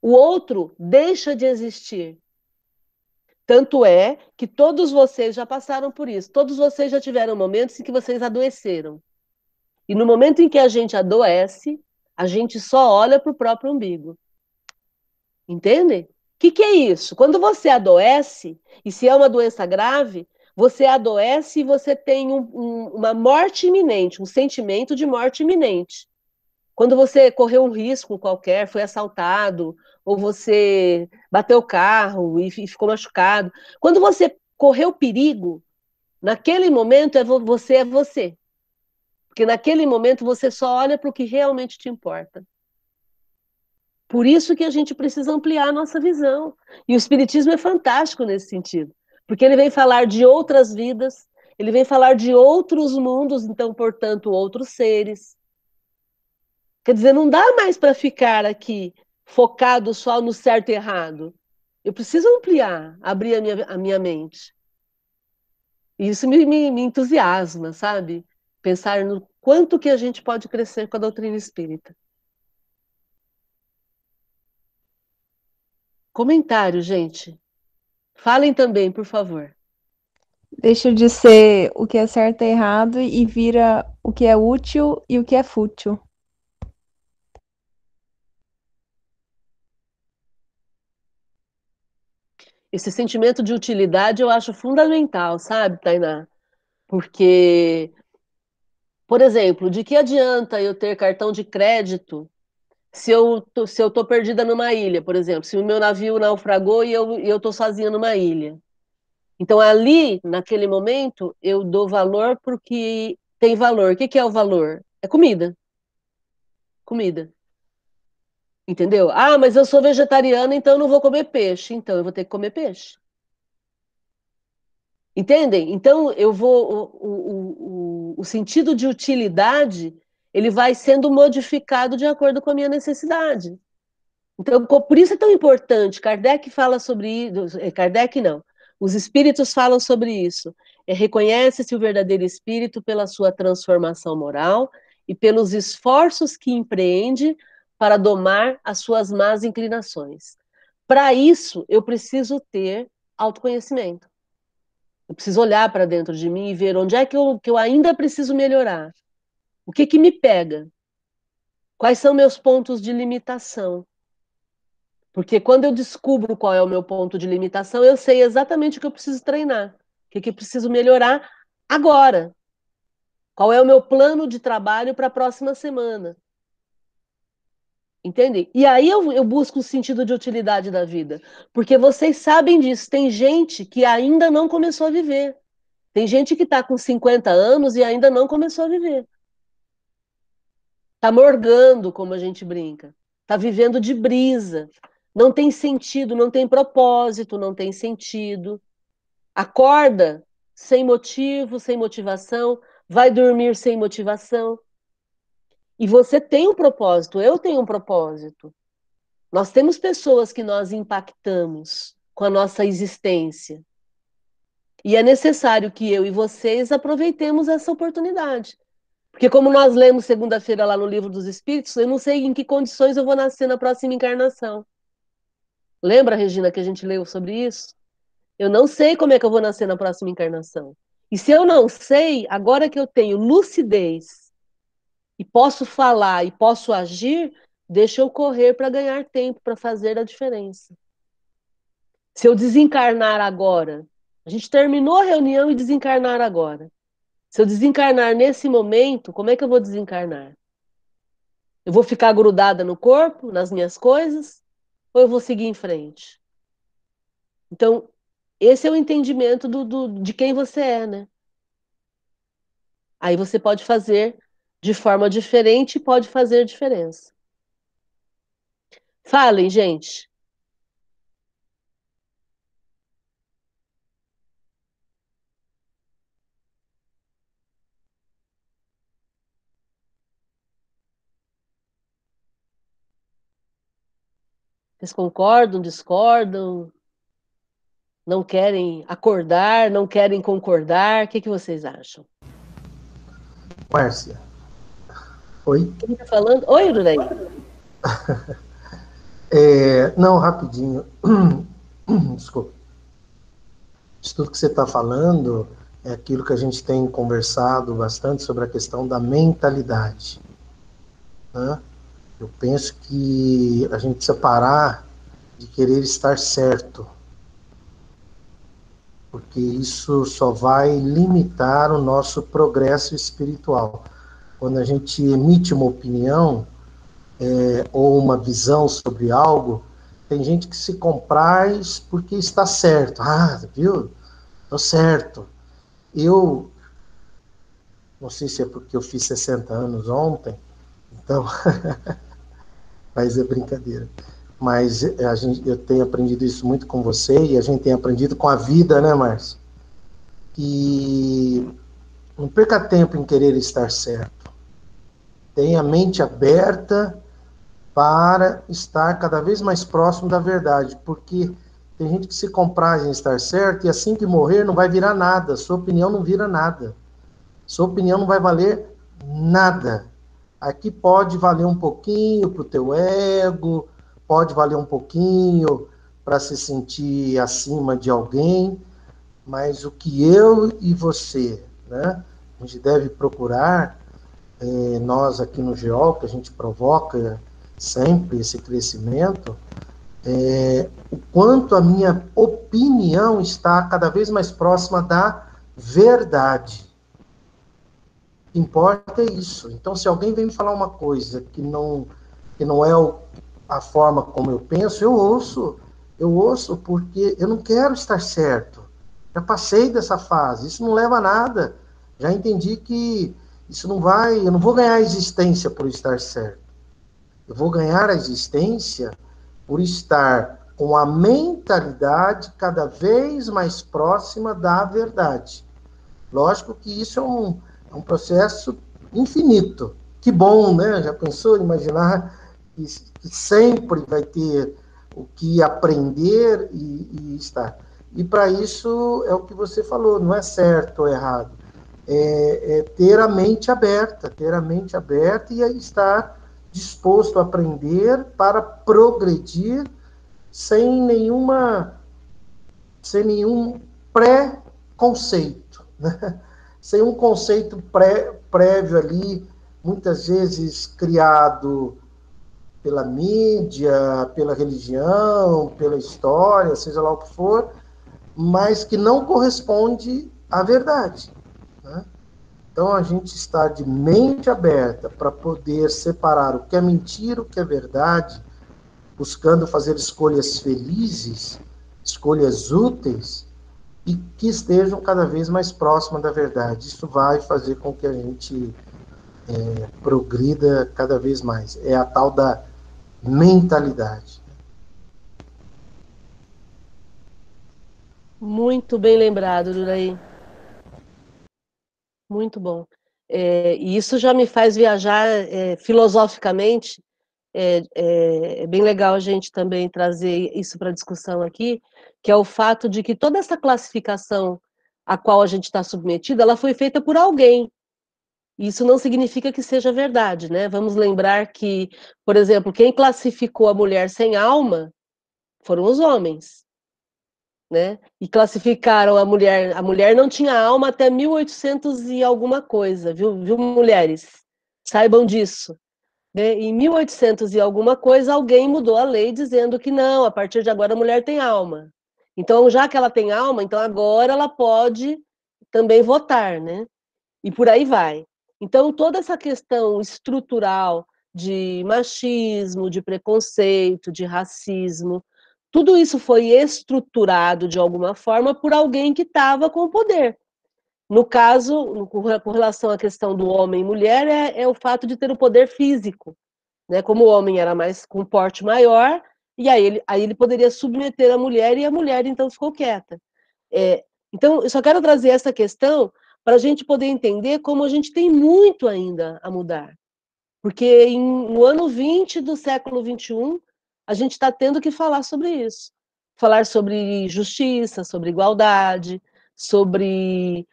O outro deixa de existir. Tanto é que todos vocês já passaram por isso. Todos vocês já tiveram momentos em que vocês adoeceram. E no momento em que a gente adoece, a gente só olha para o próprio umbigo. Entendem? O que, que é isso? Quando você adoece, e se é uma doença grave, você adoece e você tem um, um, uma morte iminente, um sentimento de morte iminente. Quando você correu um risco qualquer, foi assaltado, ou você bateu o carro e, e ficou machucado. Quando você correu perigo, naquele momento é você é você. Porque naquele momento você só olha para o que realmente te importa. Por isso que a gente precisa ampliar a nossa visão. E o Espiritismo é fantástico nesse sentido. Porque ele vem falar de outras vidas, ele vem falar de outros mundos, então, portanto, outros seres. Quer dizer, não dá mais para ficar aqui focado só no certo e errado. Eu preciso ampliar, abrir a minha, a minha mente. E isso me, me, me entusiasma, sabe? Pensar no quanto que a gente pode crescer com a doutrina espírita. Comentário, gente. Falem também, por favor. Deixa de ser o que é certo e errado e vira o que é útil e o que é fútil. Esse sentimento de utilidade eu acho fundamental, sabe, Tainá? Porque, por exemplo, de que adianta eu ter cartão de crédito se eu tô, se eu tô perdida numa ilha, por exemplo, se o meu navio naufragou e eu eu tô sozinha numa ilha. Então ali, naquele momento, eu dou valor porque tem valor. O que, que é o valor? É comida. Comida. Entendeu? Ah, mas eu sou vegetariana, então eu não vou comer peixe. Então eu vou ter que comer peixe. Entendem? Então eu vou. O, o, o, o sentido de utilidade ele vai sendo modificado de acordo com a minha necessidade. Então, por isso é tão importante. Kardec fala sobre isso. Eh, Kardec não. Os espíritos falam sobre isso. É, Reconhece-se o verdadeiro espírito pela sua transformação moral e pelos esforços que empreende para domar as suas más inclinações. Para isso, eu preciso ter autoconhecimento. Eu preciso olhar para dentro de mim e ver onde é que eu, que eu ainda preciso melhorar. O que, que me pega? Quais são meus pontos de limitação? Porque quando eu descubro qual é o meu ponto de limitação, eu sei exatamente o que eu preciso treinar, o que, que eu preciso melhorar agora. Qual é o meu plano de trabalho para a próxima semana? Entende? E aí eu, eu busco o sentido de utilidade da vida. Porque vocês sabem disso. Tem gente que ainda não começou a viver. Tem gente que está com 50 anos e ainda não começou a viver. Está morgando, como a gente brinca. Está vivendo de brisa. Não tem sentido, não tem propósito, não tem sentido. Acorda sem motivo, sem motivação, vai dormir sem motivação. E você tem um propósito, eu tenho um propósito. Nós temos pessoas que nós impactamos com a nossa existência. E é necessário que eu e vocês aproveitemos essa oportunidade. Porque, como nós lemos segunda-feira lá no Livro dos Espíritos, eu não sei em que condições eu vou nascer na próxima encarnação. Lembra, Regina, que a gente leu sobre isso? Eu não sei como é que eu vou nascer na próxima encarnação. E se eu não sei, agora que eu tenho lucidez e posso falar e posso agir, deixa eu correr para ganhar tempo, para fazer a diferença. Se eu desencarnar agora, a gente terminou a reunião e desencarnar agora. Se eu desencarnar nesse momento, como é que eu vou desencarnar? Eu vou ficar grudada no corpo, nas minhas coisas, ou eu vou seguir em frente? Então, esse é o entendimento do, do, de quem você é, né? Aí você pode fazer de forma diferente pode fazer diferença. Falem, gente. Vocês concordam, discordam? Não querem acordar, não querem concordar? O que, que vocês acham? Márcia, Oi? Quem está falando? Oi, Ururei. é, não, rapidinho. Desculpa. Isso tudo que você está falando é aquilo que a gente tem conversado bastante sobre a questão da mentalidade. Né? Eu penso que a gente precisa parar de querer estar certo, porque isso só vai limitar o nosso progresso espiritual quando a gente emite uma opinião é, ou uma visão sobre algo, tem gente que se compraz porque está certo. Ah, viu? Estou certo. Eu, não sei se é porque eu fiz 60 anos ontem, então, mas é brincadeira. Mas a gente, eu tenho aprendido isso muito com você e a gente tem aprendido com a vida, né, Márcio? E não perca tempo em querer estar certo tem a mente aberta para estar cada vez mais próximo da verdade, porque tem gente que se compraz em estar certo e assim que morrer não vai virar nada, sua opinião não vira nada. Sua opinião não vai valer nada. Aqui pode valer um pouquinho para o teu ego, pode valer um pouquinho para se sentir acima de alguém, mas o que eu e você, né, a gente deve procurar é, nós aqui no GEOL, que a gente provoca sempre esse crescimento, é, o quanto a minha opinião está cada vez mais próxima da verdade. Importa é isso. Então, se alguém vem me falar uma coisa que não, que não é o, a forma como eu penso, eu ouço. Eu ouço porque eu não quero estar certo. Já passei dessa fase. Isso não leva a nada. Já entendi que isso não vai, eu não vou ganhar a existência por estar certo. Eu vou ganhar a existência por estar com a mentalidade cada vez mais próxima da verdade. Lógico que isso é um, é um processo infinito. Que bom, né? Já pensou imaginar que, que sempre vai ter o que aprender e, e estar. E para isso é o que você falou, não é certo ou errado é, é ter a mente aberta, ter a mente aberta e estar disposto a aprender para progredir sem nenhuma sem nenhum pré-conceito, né? Sem um conceito pré, prévio ali, muitas vezes criado pela mídia, pela religião, pela história, seja lá o que for, mas que não corresponde à verdade. Então a gente está de mente aberta para poder separar o que é mentira, o que é verdade, buscando fazer escolhas felizes, escolhas úteis e que estejam cada vez mais próximas da verdade. Isso vai fazer com que a gente é, progrida cada vez mais. É a tal da mentalidade. Muito bem lembrado, Duraí. Muito bom. É, e isso já me faz viajar é, filosoficamente. É, é, é, bem legal a gente também trazer isso para discussão aqui, que é o fato de que toda essa classificação a qual a gente está submetida, ela foi feita por alguém. Isso não significa que seja verdade, né? Vamos lembrar que, por exemplo, quem classificou a mulher sem alma foram os homens né? E classificaram a mulher, a mulher não tinha alma até 1800 e alguma coisa, viu, viu mulheres? Saibam disso. Né? Em 1800 e alguma coisa, alguém mudou a lei dizendo que não, a partir de agora a mulher tem alma. Então, já que ela tem alma, então agora ela pode também votar, né? E por aí vai. Então, toda essa questão estrutural de machismo, de preconceito, de racismo, tudo isso foi estruturado de alguma forma por alguém que estava com o poder. No caso, com relação à questão do homem e mulher, é, é, o fato de ter o poder físico. Né? Como o homem era mais com porte maior, e aí ele, aí ele poderia submeter a mulher, e a mulher então ficou quieta. É, então, eu só quero trazer essa questão para a gente poder entender como a gente tem muito ainda a mudar. Porque em, no ano 20 do século 21, a gente está tendo que falar sobre isso. Falar sobre justiça, sobre igualdade, sobre,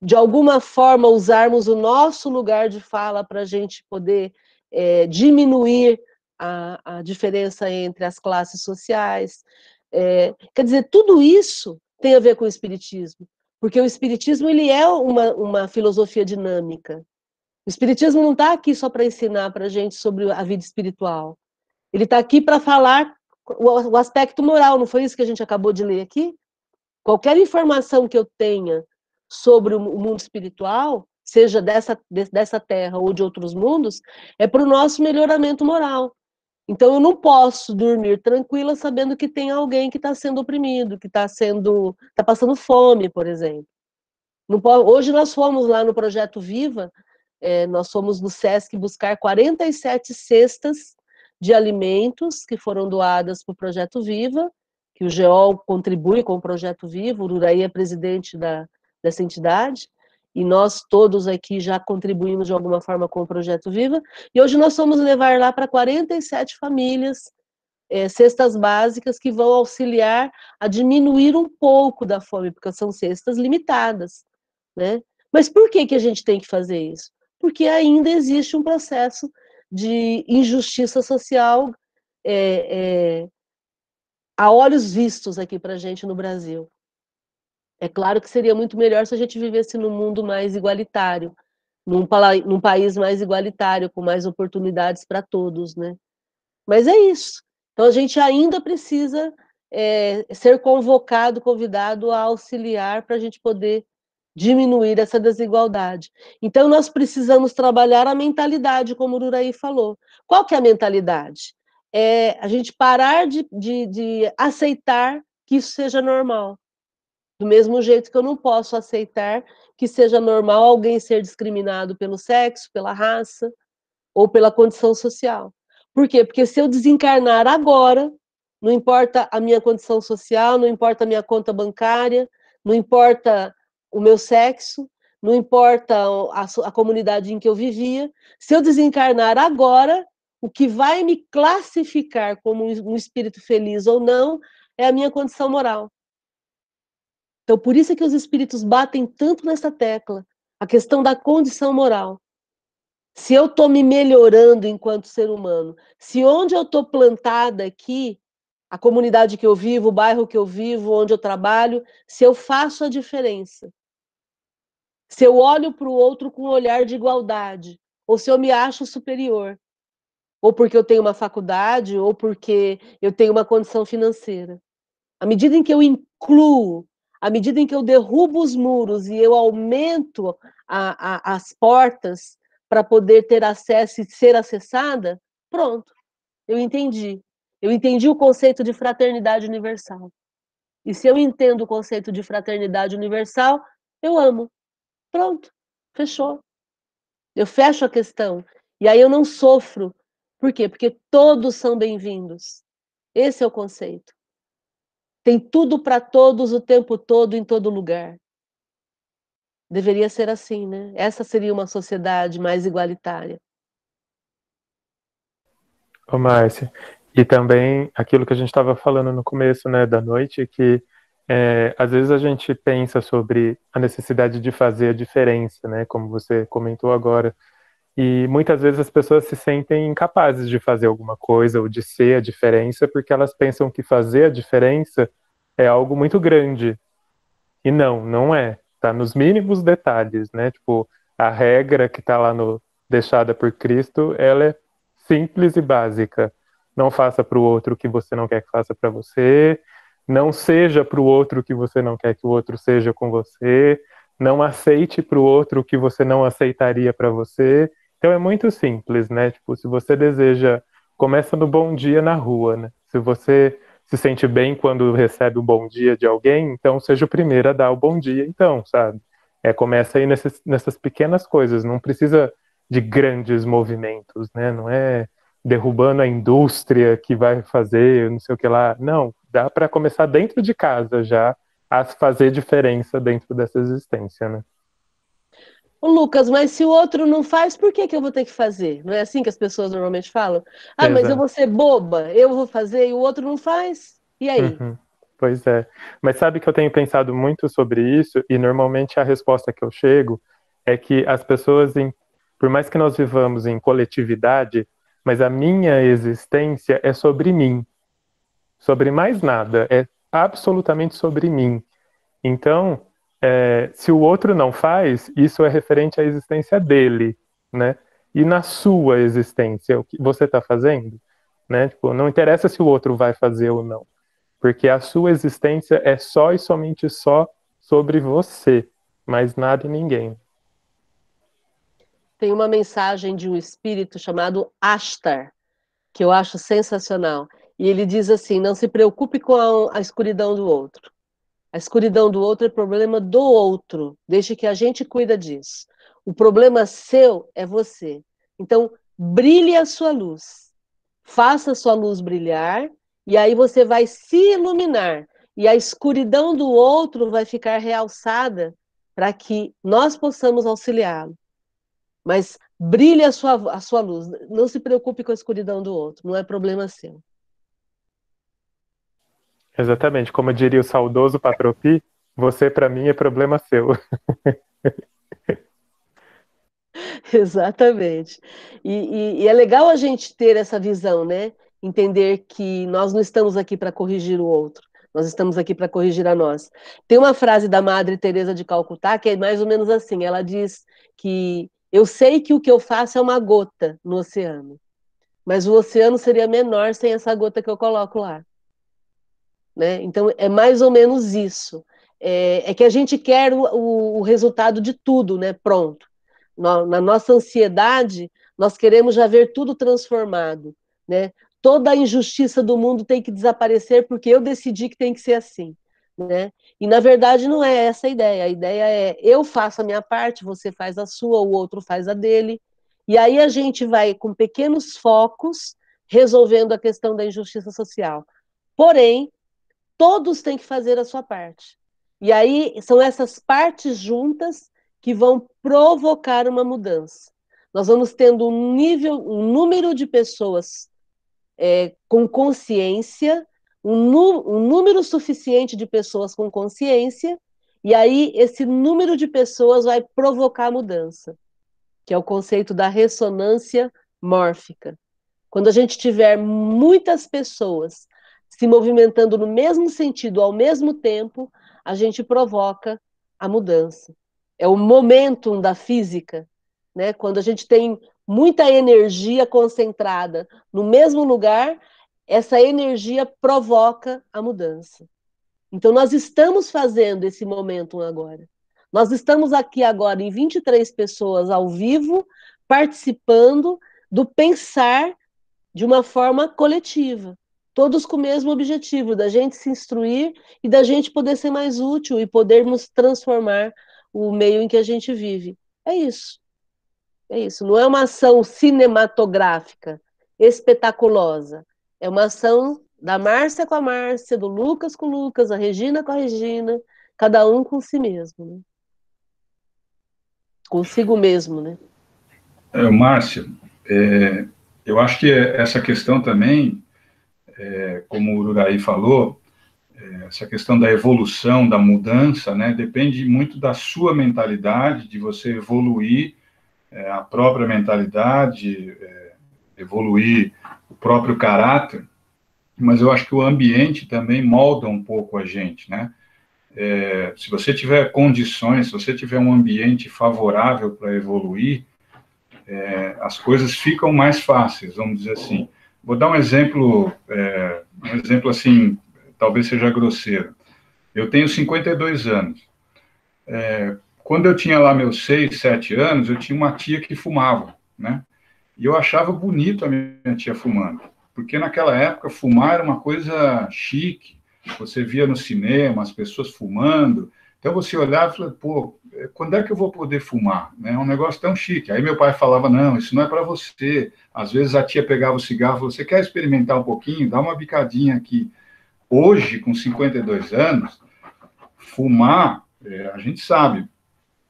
de alguma forma, usarmos o nosso lugar de fala para a gente poder é, diminuir a, a, diferença entre as classes sociais. É, quer dizer, tudo isso tem a ver com o Espiritismo, porque o Espiritismo ele é uma, uma filosofia dinâmica. O Espiritismo não está aqui só para ensinar para a gente sobre a vida espiritual. Ele está aqui para falar o, o aspecto moral, não foi isso que a gente acabou de ler aqui? Qualquer informação que eu tenha sobre o mundo espiritual, seja dessa, dessa terra ou de outros mundos, é para o nosso melhoramento moral. Então eu não posso dormir tranquila sabendo que tem alguém que está sendo oprimido, que está sendo, está passando fome, por exemplo. Pode, hoje nós fomos lá no projeto Viva, é, nós fomos no SESC buscar 47 cestas de alimentos que foram doadas para o Projeto Viva, que o GEOL contribui com o Projeto Viva, o Uraí é presidente da, dessa entidade, e nós todos aqui já contribuímos de alguma forma com o Projeto Viva, e hoje nós vamos levar lá para 47 famílias é, cestas básicas que vão auxiliar a diminuir um pouco da fome, porque são cestas limitadas, né? Mas por que, que a gente tem que fazer isso? Porque ainda existe um processo de injustiça social é, é, a olhos vistos aqui para a gente no Brasil. É claro que seria muito melhor se a gente vivesse num mundo mais igualitário, num, num país mais igualitário, com mais oportunidades para todos, né? Mas é isso. Então a gente ainda precisa é, ser convocado, convidado a auxiliar para a gente poder diminuir essa desigualdade. Então, nós precisamos trabalhar a mentalidade, como o Uraí falou. Qual que é a mentalidade? É a gente parar de, de, de aceitar que isso seja normal. Do mesmo jeito que eu não posso aceitar que seja normal alguém ser discriminado pelo sexo, pela raça ou pela condição social. Por quê? Porque se eu desencarnar agora, não importa a minha condição social, não importa a minha conta bancária, não importa o meu sexo, não importa a, a comunidade em que eu vivia. Se eu desencarnar agora, o que vai me classificar como um espírito feliz ou não é a minha condição moral. Então, por isso é que os espíritos batem tanto nessa tecla, a questão da condição moral. Se eu estou me melhorando enquanto ser humano, se onde eu estou plantada aqui, a comunidade que eu vivo, o bairro que eu vivo, onde eu trabalho, se eu faço a diferença, se eu olho para o outro com um olhar de igualdade, ou se eu me acho superior, ou porque eu tenho uma faculdade, ou porque eu tenho uma condição financeira. À medida em que eu incluo, à medida em que eu derrubo os muros e eu aumento a, a, as portas para poder ter acesso e ser acessada, pronto, eu entendi. Eu entendi o conceito de fraternidade universal. E se eu entendo o conceito de fraternidade universal, eu amo. Pronto, fechou. Eu fecho a questão. E aí eu não sofro. Por quê? Porque todos são bem-vindos. Esse é o conceito. Tem tudo para todos o tempo todo, em todo lugar. Deveria ser assim, né? Essa seria uma sociedade mais igualitária. Ô, Márcia, e também aquilo que a gente estava falando no começo né, da noite, que é, às vezes a gente pensa sobre a necessidade de fazer a diferença, né, como você comentou agora, e muitas vezes as pessoas se sentem incapazes de fazer alguma coisa ou de ser a diferença, porque elas pensam que fazer a diferença é algo muito grande. E não, não é. Está nos mínimos detalhes, né? Tipo, a regra que está lá no deixada por Cristo, ela é simples e básica. Não faça para o outro o que você não quer que faça para você. Não seja para o outro o que você não quer que o outro seja com você. Não aceite para o outro o que você não aceitaria para você. Então é muito simples, né? Tipo, se você deseja, começa no bom dia na rua, né? Se você se sente bem quando recebe um bom dia de alguém, então seja o primeiro a dar o bom dia, então, sabe? É, começa aí nessas, nessas pequenas coisas, não precisa de grandes movimentos, né? Não é derrubando a indústria que vai fazer não sei o que lá. Não, dá para começar dentro de casa já a fazer diferença dentro dessa existência, né? Ô, Lucas, mas se o outro não faz, por que, que eu vou ter que fazer? Não é assim que as pessoas normalmente falam? Ah, Exato. mas eu vou ser boba, eu vou fazer e o outro não faz? E aí? Uhum. Pois é. Mas sabe que eu tenho pensado muito sobre isso e normalmente a resposta que eu chego é que as pessoas, em, por mais que nós vivamos em coletividade, mas a minha existência é sobre mim. Sobre mais nada, é absolutamente sobre mim. Então, é, se o outro não faz, isso é referente à existência dele, né? E na sua existência, o que você está fazendo, né? Tipo, não interessa se o outro vai fazer ou não, porque a sua existência é só e somente só sobre você, mas nada e ninguém. Tem uma mensagem de um espírito chamado Ashtar, que eu acho sensacional. E ele diz assim: não se preocupe com a, a escuridão do outro. A escuridão do outro é problema do outro. Deixe que a gente cuida disso. O problema seu é você. Então, brilhe a sua luz. Faça a sua luz brilhar e aí você vai se iluminar. E a escuridão do outro vai ficar realçada para que nós possamos auxiliá-lo. Mas brilhe a sua, a sua luz. Não se preocupe com a escuridão do outro. Não é problema seu. Exatamente, como diria o saudoso Patropi, você para mim é problema seu. Exatamente. E, e, e, é legal a gente ter essa visão, né? Entender que nós não estamos aqui para corrigir o outro, nós estamos aqui para corrigir a nós. Tem uma frase da Madre Teresa de Calcutá que é mais ou menos assim. Ela diz que eu sei que o que eu faço é uma gota no oceano, mas o oceano seria menor sem essa gota que eu coloco lá. Né? Então, é mais ou menos isso. É, é que a gente quer o, o, resultado de tudo, né? pronto. Na, na, nossa ansiedade, nós queremos já ver tudo transformado. Né? Toda a injustiça do mundo tem que desaparecer porque eu decidi que tem que ser assim. Né? E na verdade não é essa a ideia. A ideia é eu faço a minha parte, você faz a sua, o outro faz a dele. E aí a gente vai com pequenos focos resolvendo a questão da injustiça social. Porém, todos têm que fazer a sua parte. E aí são essas partes juntas que vão provocar uma mudança. Nós vamos tendo um nível, um número de pessoas é, com consciência, um, um número suficiente de pessoas com consciência, e aí esse número de pessoas vai provocar mudança, que é o conceito da ressonância mórfica. Quando a gente tiver muitas pessoas se movimentando no mesmo sentido ao mesmo tempo, a gente provoca a mudança. É o momentum da física, né? Quando a gente tem muita energia concentrada no mesmo lugar, essa energia provoca a mudança. Então nós estamos fazendo esse momentum agora. Nós estamos aqui agora em 23 pessoas ao vivo, participando do pensar de uma forma coletiva, todos com o mesmo objetivo, da gente se instruir e da gente poder ser mais útil e podermos transformar o meio em que a gente vive. É isso. É isso. Não é uma ação cinematográfica, espetaculosa. É uma ação da Márcia com a Márcia, do Lucas com o Lucas, a Regina com a Regina, cada um com si mesmo. Né? Consigo mesmo, né? É, Márcia, é, eu acho que essa questão também, é, como o Ururaí falou, é, essa questão da evolução, da mudança, né, depende muito da sua mentalidade, de você evoluir é, a própria mentalidade, é, evoluir o próprio caráter, mas eu acho que o ambiente também molda um pouco a gente, né? É, se você tiver condições, se você tiver um ambiente favorável para evoluir, é, as coisas ficam mais fáceis, vamos dizer assim. Vou dar um exemplo, é, um exemplo assim, talvez seja grosseiro. Eu tenho 52 anos. É, quando eu tinha lá meus 6, 7 anos, eu tinha uma tia que fumava, né? E eu achava bonito a minha tia fumando, porque naquela época fumar era uma coisa chique. Você via no cinema as pessoas fumando, então você olhava e falava, pô, quando é que eu vou poder fumar? É um negócio tão chique. Aí meu pai falava, não, isso não é para você. Às vezes a tia pegava o cigarro você quer experimentar um pouquinho? Dá uma bicadinha aqui. Hoje, com 52 anos, fumar, é, a gente sabe,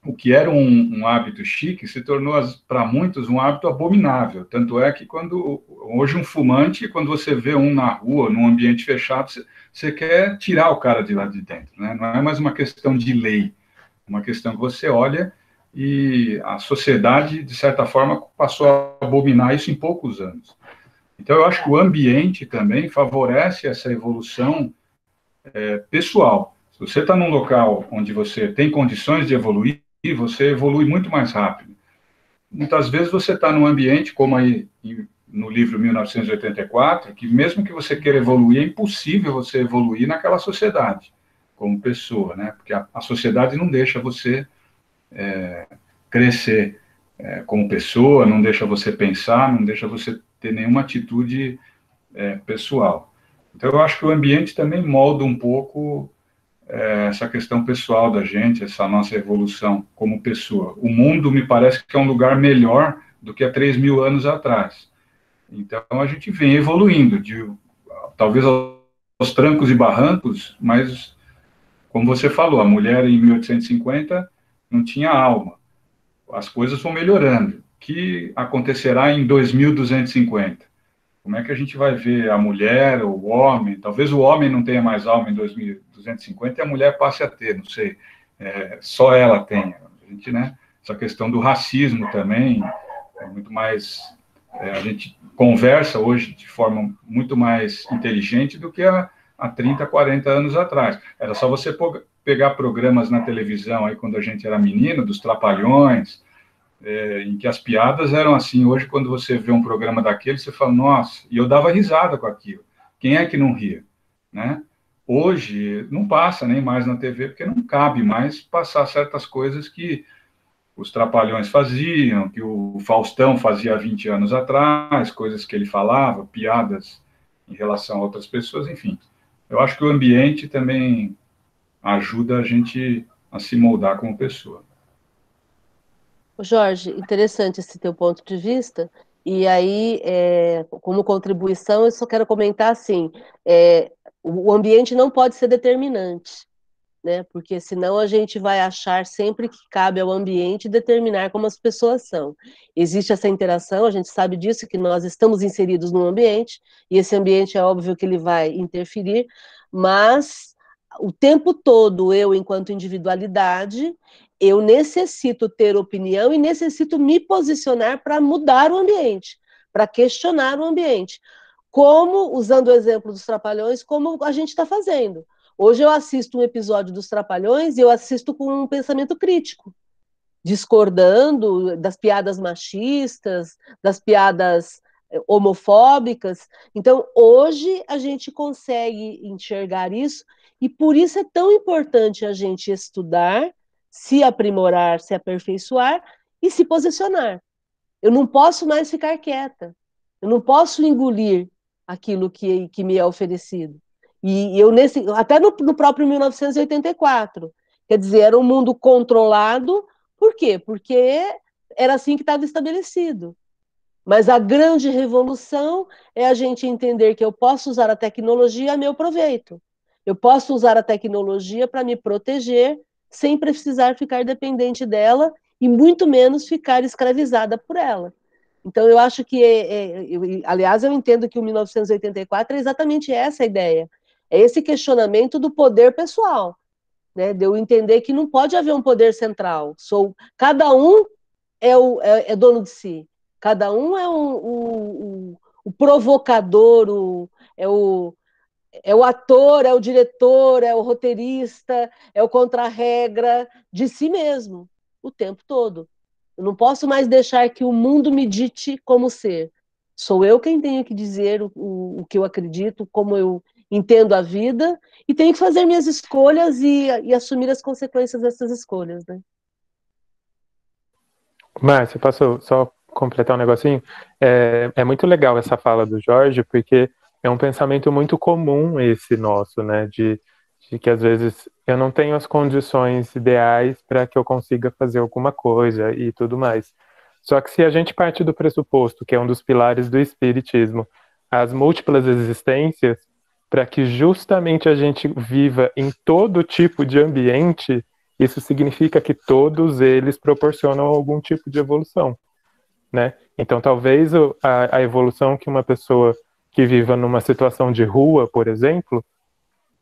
o que era um, um hábito chique se tornou, para muitos, um hábito abominável. Tanto é que quando hoje um fumante, quando você vê um na rua, num ambiente fechado, você, você quer tirar o cara de lá de dentro. Né? Não é mais uma questão de lei uma questão que você olha e a sociedade, de certa forma, passou a abominar isso em poucos anos. Então, eu acho que o ambiente também favorece essa evolução é, pessoal. Se você está num local onde você tem condições de evoluir, você evolui muito mais rápido. Muitas vezes você está num ambiente, como aí no livro 1984, que mesmo que você queira evoluir, é impossível você evoluir naquela sociedade como pessoa, né? Porque a, a sociedade não deixa você é, crescer é, como pessoa, não deixa você pensar, não deixa você ter nenhuma atitude é, pessoal. Então, eu acho que o ambiente também molda um pouco é, essa questão pessoal da gente, essa nossa evolução como pessoa. O mundo me parece que é um lugar melhor do que há 3 mil anos atrás. Então, a gente vem evoluindo, de, talvez aos trancos e barrancos, mas como você falou, a mulher em 1850 não tinha alma. As coisas vão melhorando. O que acontecerá em 2250? Como é que a gente vai ver a mulher, o homem? Talvez o homem não tenha mais alma em 2250 e a mulher passe a ter, não sei. É, só ela tenha. A gente, né? Essa questão do racismo também é muito mais. É, a gente conversa hoje de forma muito mais inteligente do que a, há 30, 40 anos atrás. Era só você pegar programas na televisão aí quando a gente era menino, dos Trapalhões, é, em que as piadas eram assim. Hoje, quando você vê um programa daquele, você fala, nossa, e eu dava risada com aquilo. Quem é que não ria? Né? Hoje, não passa nem mais na TV, porque não cabe mais passar certas coisas que os Trapalhões faziam, que o Faustão fazia há 20 anos atrás, coisas que ele falava, piadas em relação a outras pessoas, enfim eu acho que o ambiente também ajuda a gente a se moldar como pessoa. Jorge, interessante esse teu ponto de vista. E aí, é, como contribuição, eu só quero comentar assim: é, o ambiente não pode ser determinante né? Porque senão a gente vai achar sempre que cabe ao ambiente determinar como as pessoas são. Existe essa interação, a gente sabe disso, que nós estamos inseridos num ambiente, e esse ambiente é óbvio que ele vai interferir, mas o tempo todo eu, enquanto individualidade, eu necessito ter opinião e necessito me posicionar para mudar o ambiente, para questionar o ambiente. Como, usando o exemplo dos trapalhões, como a gente está fazendo Hoje eu assisto um episódio dos Trapalhões e eu assisto com um pensamento crítico, discordando das piadas machistas, das piadas eh, homofóbicas. Então, hoje a gente consegue enxergar isso e por isso é tão importante a gente estudar, se aprimorar, se aperfeiçoar e se posicionar. Eu não posso mais ficar quieta. Eu não posso engolir aquilo que, que me é oferecido. E eu nesse, até no, no próprio 1984, quer dizer, era um mundo controlado. Por quê? Porque era assim que estava estabelecido. Mas a grande revolução é a gente entender que eu posso usar a tecnologia a meu proveito. Eu posso usar a tecnologia para me proteger sem precisar ficar dependente dela e muito menos ficar escravizada por ela. Então, eu acho que, é, é, eu, aliás, eu entendo que o 1984 é exatamente essa a ideia. É esse questionamento do poder pessoal, né? de eu entender que não pode haver um poder central. Sou Cada um é, o, é, é dono de si. Cada um é o, o, o provocador, o, é, o, é o ator, é o diretor, é o roteirista, é o contra-regra de si mesmo, o tempo todo. Eu não posso mais deixar que o mundo me dite como ser. Sou eu quem tenho que dizer o, o que eu acredito, como eu entendo a vida, e tenho que fazer minhas escolhas e, e assumir as consequências dessas escolhas. Né? Márcia, posso só completar um negocinho, é, é muito legal essa fala do Jorge, porque é um pensamento muito comum esse nosso, né? De, de que às vezes eu não tenho as condições ideais para que eu consiga fazer alguma coisa e tudo mais. Só que se a gente parte do pressuposto, que é um dos pilares do espiritismo, as múltiplas existências, para que justamente a gente viva em todo tipo de ambiente, isso significa que todos eles proporcionam algum tipo de evolução né? Então, talvez a, a evolução que uma pessoa que viva numa situação de rua, por exemplo,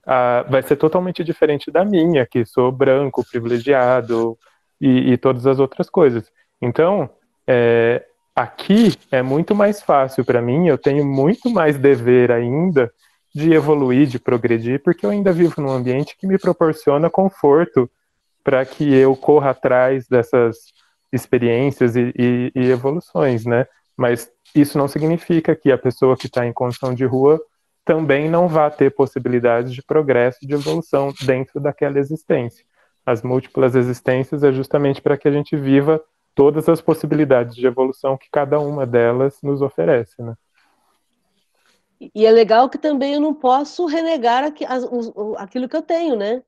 a, vai ser totalmente diferente da minha, que sou branco, privilegiado e, e todas as outras coisas. Então, é, aqui é muito mais fácil para mim, eu tenho muito mais dever ainda de evoluir, de progredir, porque eu ainda vivo num ambiente que me proporciona conforto para que eu corra atrás dessas experiências e, e, e evoluções, né? Mas isso não significa que a pessoa que está em condição de rua também não vá ter possibilidades de progresso, de evolução dentro daquela existência. As múltiplas existências é justamente para que a gente viva todas as possibilidades de evolução que cada uma delas nos oferece, né? E é legal que também eu não posso renegar aquilo que eu tenho, né?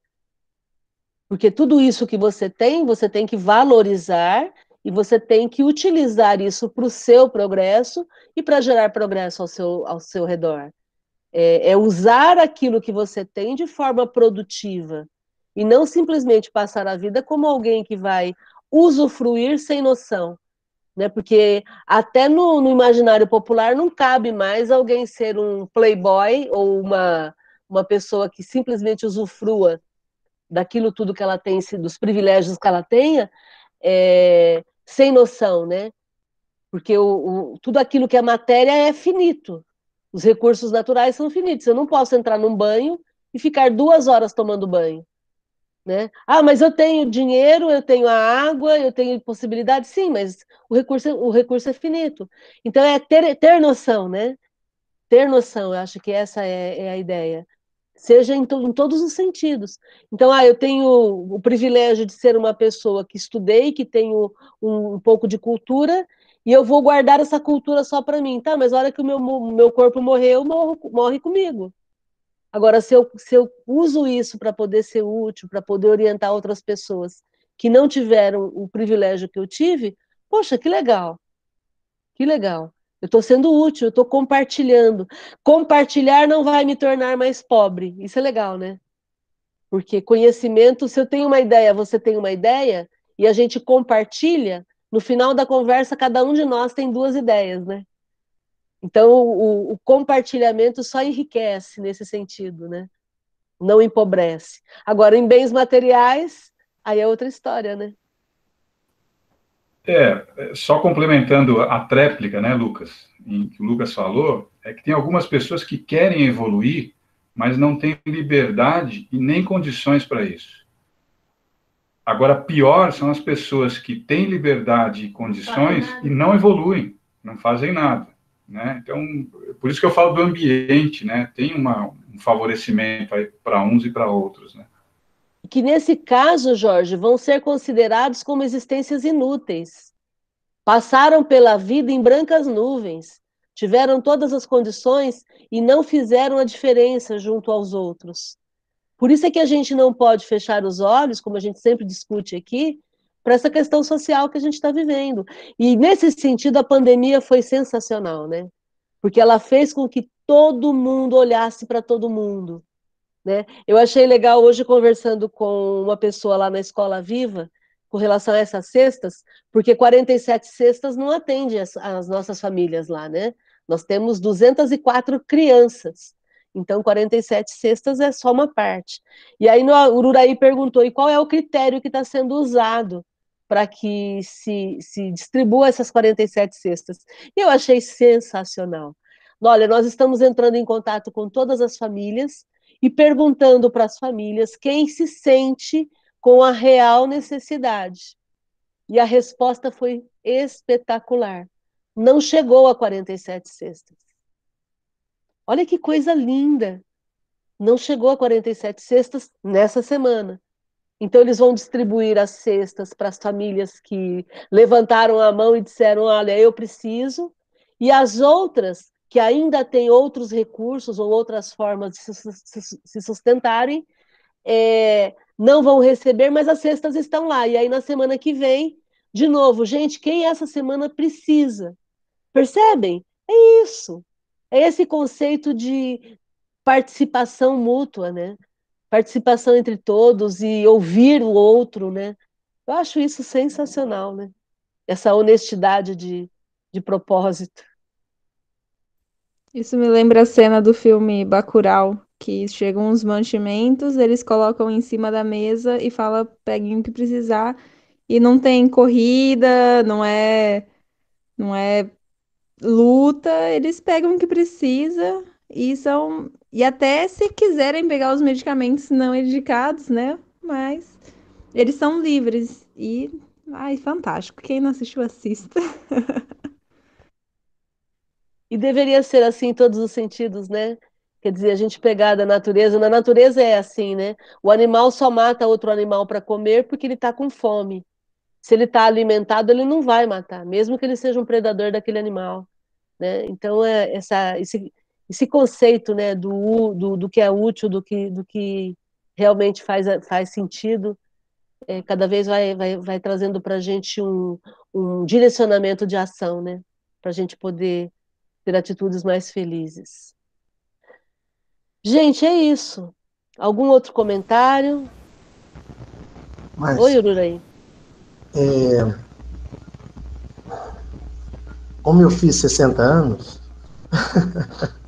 Porque tudo isso que você tem, você tem que valorizar e você tem que utilizar isso para o seu progresso e para gerar progresso ao seu, ao seu redor. É, é, usar aquilo que você tem de forma produtiva e não simplesmente passar a vida como alguém que vai usufruir sem noção. Né? Porque até no, no imaginário popular não cabe mais alguém ser um playboy ou uma, uma pessoa que simplesmente usufrua daquilo tudo que ela tem, dos privilégios que ela tenha, é, sem noção, né? Porque o, o, tudo aquilo que é matéria é finito. Os recursos naturais são finitos. Eu não posso entrar num banho e ficar duas horas tomando banho. Né? Ah, mas eu tenho dinheiro, eu tenho a água, eu tenho possibilidade, sim, mas o recurso, o recurso é finito. Então é ter, ter noção, né? Ter noção, eu acho que essa é, é a ideia seja em, to em, todos os sentidos. Então, ah, eu tenho o privilégio de ser uma pessoa que estudei, que tenho um, um pouco de cultura, e eu vou guardar essa cultura só para mim, tá? Mas a hora que o meu, meu corpo morrer, eu morro, morre comigo. Agora, se eu, se eu uso isso para poder ser útil, para poder orientar outras pessoas que não tiveram o privilégio que eu tive, poxa, que legal. Que legal. Eu estou sendo útil, eu estou compartilhando. Compartilhar não vai me tornar mais pobre. Isso é legal, né? Porque conhecimento, se eu tenho uma ideia, você tem uma ideia, e a gente compartilha, no final da conversa, cada um de nós tem duas ideias, né? Então, o, o compartilhamento só enriquece nesse sentido, né? Não empobrece. Agora, em bens materiais, aí é outra história, né? É, só complementando a tréplica, né, Lucas, em, que o Lucas falou, é que tem algumas pessoas que querem evoluir, mas não têm liberdade e nem condições para isso. Agora, pior são as pessoas que têm liberdade e condições e não evoluem, não fazem nada. Né? Então, por isso que eu falo do ambiente, né? Tem uma, um favorecimento para uns e para outros, né? que nesse caso, Jorge, vão ser considerados como existências inúteis. Passaram pela vida em brancas nuvens, tiveram todas as condições e não fizeram a diferença junto aos outros. Por isso é que a gente não pode fechar os olhos, como a gente sempre discute aqui, para essa questão social que a gente está vivendo. E nesse sentido, a pandemia foi sensacional, né? Porque ela fez com que todo mundo olhasse para todo mundo. Né? Eu achei legal hoje conversando com uma pessoa lá na Escola Viva, com relação a essas cestas, porque 47 cestas não atende as, as nossas famílias lá, né? Nós temos 204 crianças, então 47 cestas é só uma parte. E aí no Ururaí perguntou, e qual é o critério que está sendo usado para que se, se distribua essas 47 cestas? E eu achei sensacional. Olha, nós estamos entrando em contato com todas as famílias, e perguntando para as famílias quem se sente com a real necessidade. E a resposta foi espetacular. Não chegou a 47 cestas. Olha que coisa linda. Não chegou a 47 cestas nessa semana. Então, eles vão distribuir as cestas para as famílias que levantaram a mão e disseram: Olha, eu preciso. E as outras que ainda têm outros recursos ou outras formas de se sustentarem, é, não vão receber, mas as cestas estão lá. E aí, na semana que vem, de novo, gente, quem essa semana precisa? Percebem? É isso. É esse conceito de participação mútua, né? Participação entre todos e ouvir o outro, né? Eu acho isso sensacional, né? Essa honestidade de, de propósito. Isso me lembra a cena do filme Bacurau, que chegam uns mantimentos, eles colocam em cima da mesa e fala, peguem o que precisar. E não tem corrida, não é não é luta, eles pegam o que precisa e são e até se quiserem pegar os medicamentos não indicados, né? Mas eles são livres e ai, fantástico. Quem não assistiu assista. E deveria ser assim em todos os sentidos, né? Quer dizer, a gente pegar da natureza, na natureza é assim, né? O animal só mata outro animal para comer porque ele está com fome. Se ele está alimentado, ele não vai matar, mesmo que ele seja um predador daquele animal. Né? Então, é essa, esse, esse conceito né, do, do, do que é útil, do que, do que realmente faz, faz sentido, é, cada vez vai, vai, vai trazendo para a gente um, um direcionamento de ação, né? para a gente poder ter atitudes mais felizes. Gente, é isso. Algum outro comentário? Mas, Oi, Ururaí. É, como eu fiz 60 anos,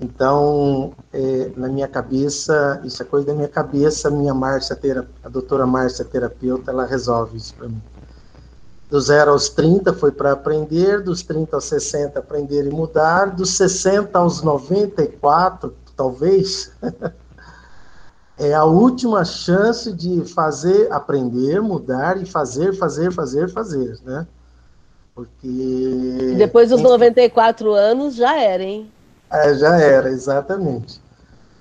então, é, na minha cabeça, isso é coisa da minha cabeça, minha Márcia, a doutora Márcia, terapeuta, ela resolve isso para mim. Do zero aos 30 foi para aprender, dos 30 aos 60 aprender e mudar, dos 60 aos 94, talvez, é a última chance de fazer, aprender, mudar e fazer, fazer, fazer, fazer, né? Porque. Depois dos 94 anos já era, hein? É, já era, exatamente.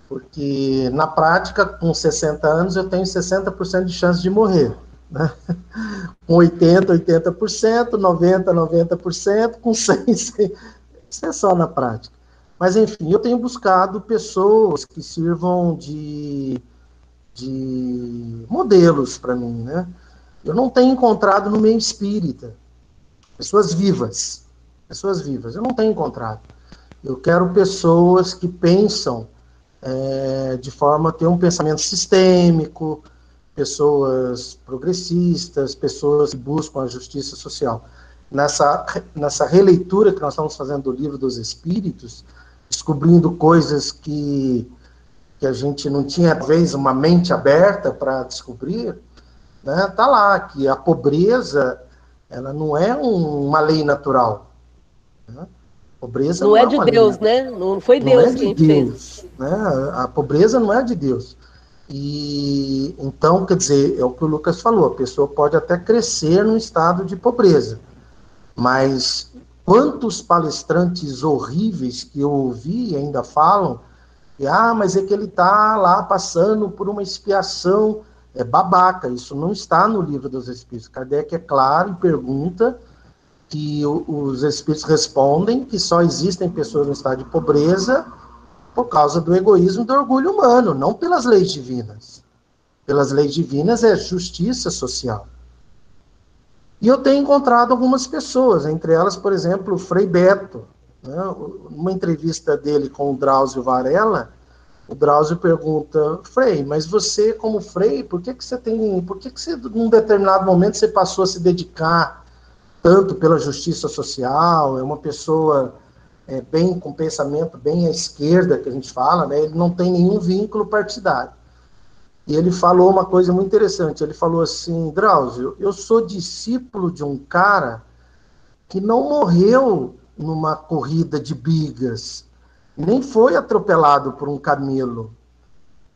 Porque na prática, com 60 anos, eu tenho 60% de chance de morrer. Né? Com 80%, 80%, 90%, 90%, com 100%, 100%. Isso é só na prática. Mas, enfim, eu tenho buscado pessoas que sirvam de, de modelos para mim, né? Eu não tenho encontrado no meio espírita pessoas vivas, pessoas vivas. Eu não tenho encontrado. Eu quero pessoas que pensam é, de forma a ter um pensamento sistêmico, pessoas progressistas, pessoas que buscam a justiça social. Nessa, nessa releitura que nós estamos fazendo do livro dos Espíritos, descobrindo coisas que, que a gente não tinha, talvez, uma mente aberta para descobrir, né, tá lá que a pobreza ela não é um, uma lei natural. Né? Pobreza não, não é, é de Deus, né? Não foi Deus não é quem de Deus, fez. Né? A pobreza não é de Deus. E então, quer dizer, é o que o Lucas falou, a pessoa pode até crescer num estado de pobreza, mas quantos palestrantes horríveis que eu ouvi ainda falam, E, ah, mas é que ele está lá passando por uma expiação. É babaca, isso não está no livro dos Espíritos. Kardec é claro e pergunta que os Espíritos respondem que só existem pessoas no estado de pobreza por causa do egoísmo e do orgulho humano, não pelas leis divinas. Pelas leis divinas é justiça social. E eu tenho encontrado algumas pessoas, entre elas, por exemplo, o Frei Beto. Né? Entrevista dele com o Drauzio Varela, o Drauzio pergunta, Frei, mas você, como Frei, por que, que você tem. Por que, que você, num determinado momento, você passou a se dedicar tanto pela justiça social? É uma pessoa é, bem com pensamento bem à esquerda, que a gente fala, né? Ele não tem nenhum vínculo partidário. E ele falou uma coisa muito interessante. Ele falou assim, Drauzio, eu sou discípulo de um cara que não morreu numa corrida de bigas, nem foi atropelado por um camelo.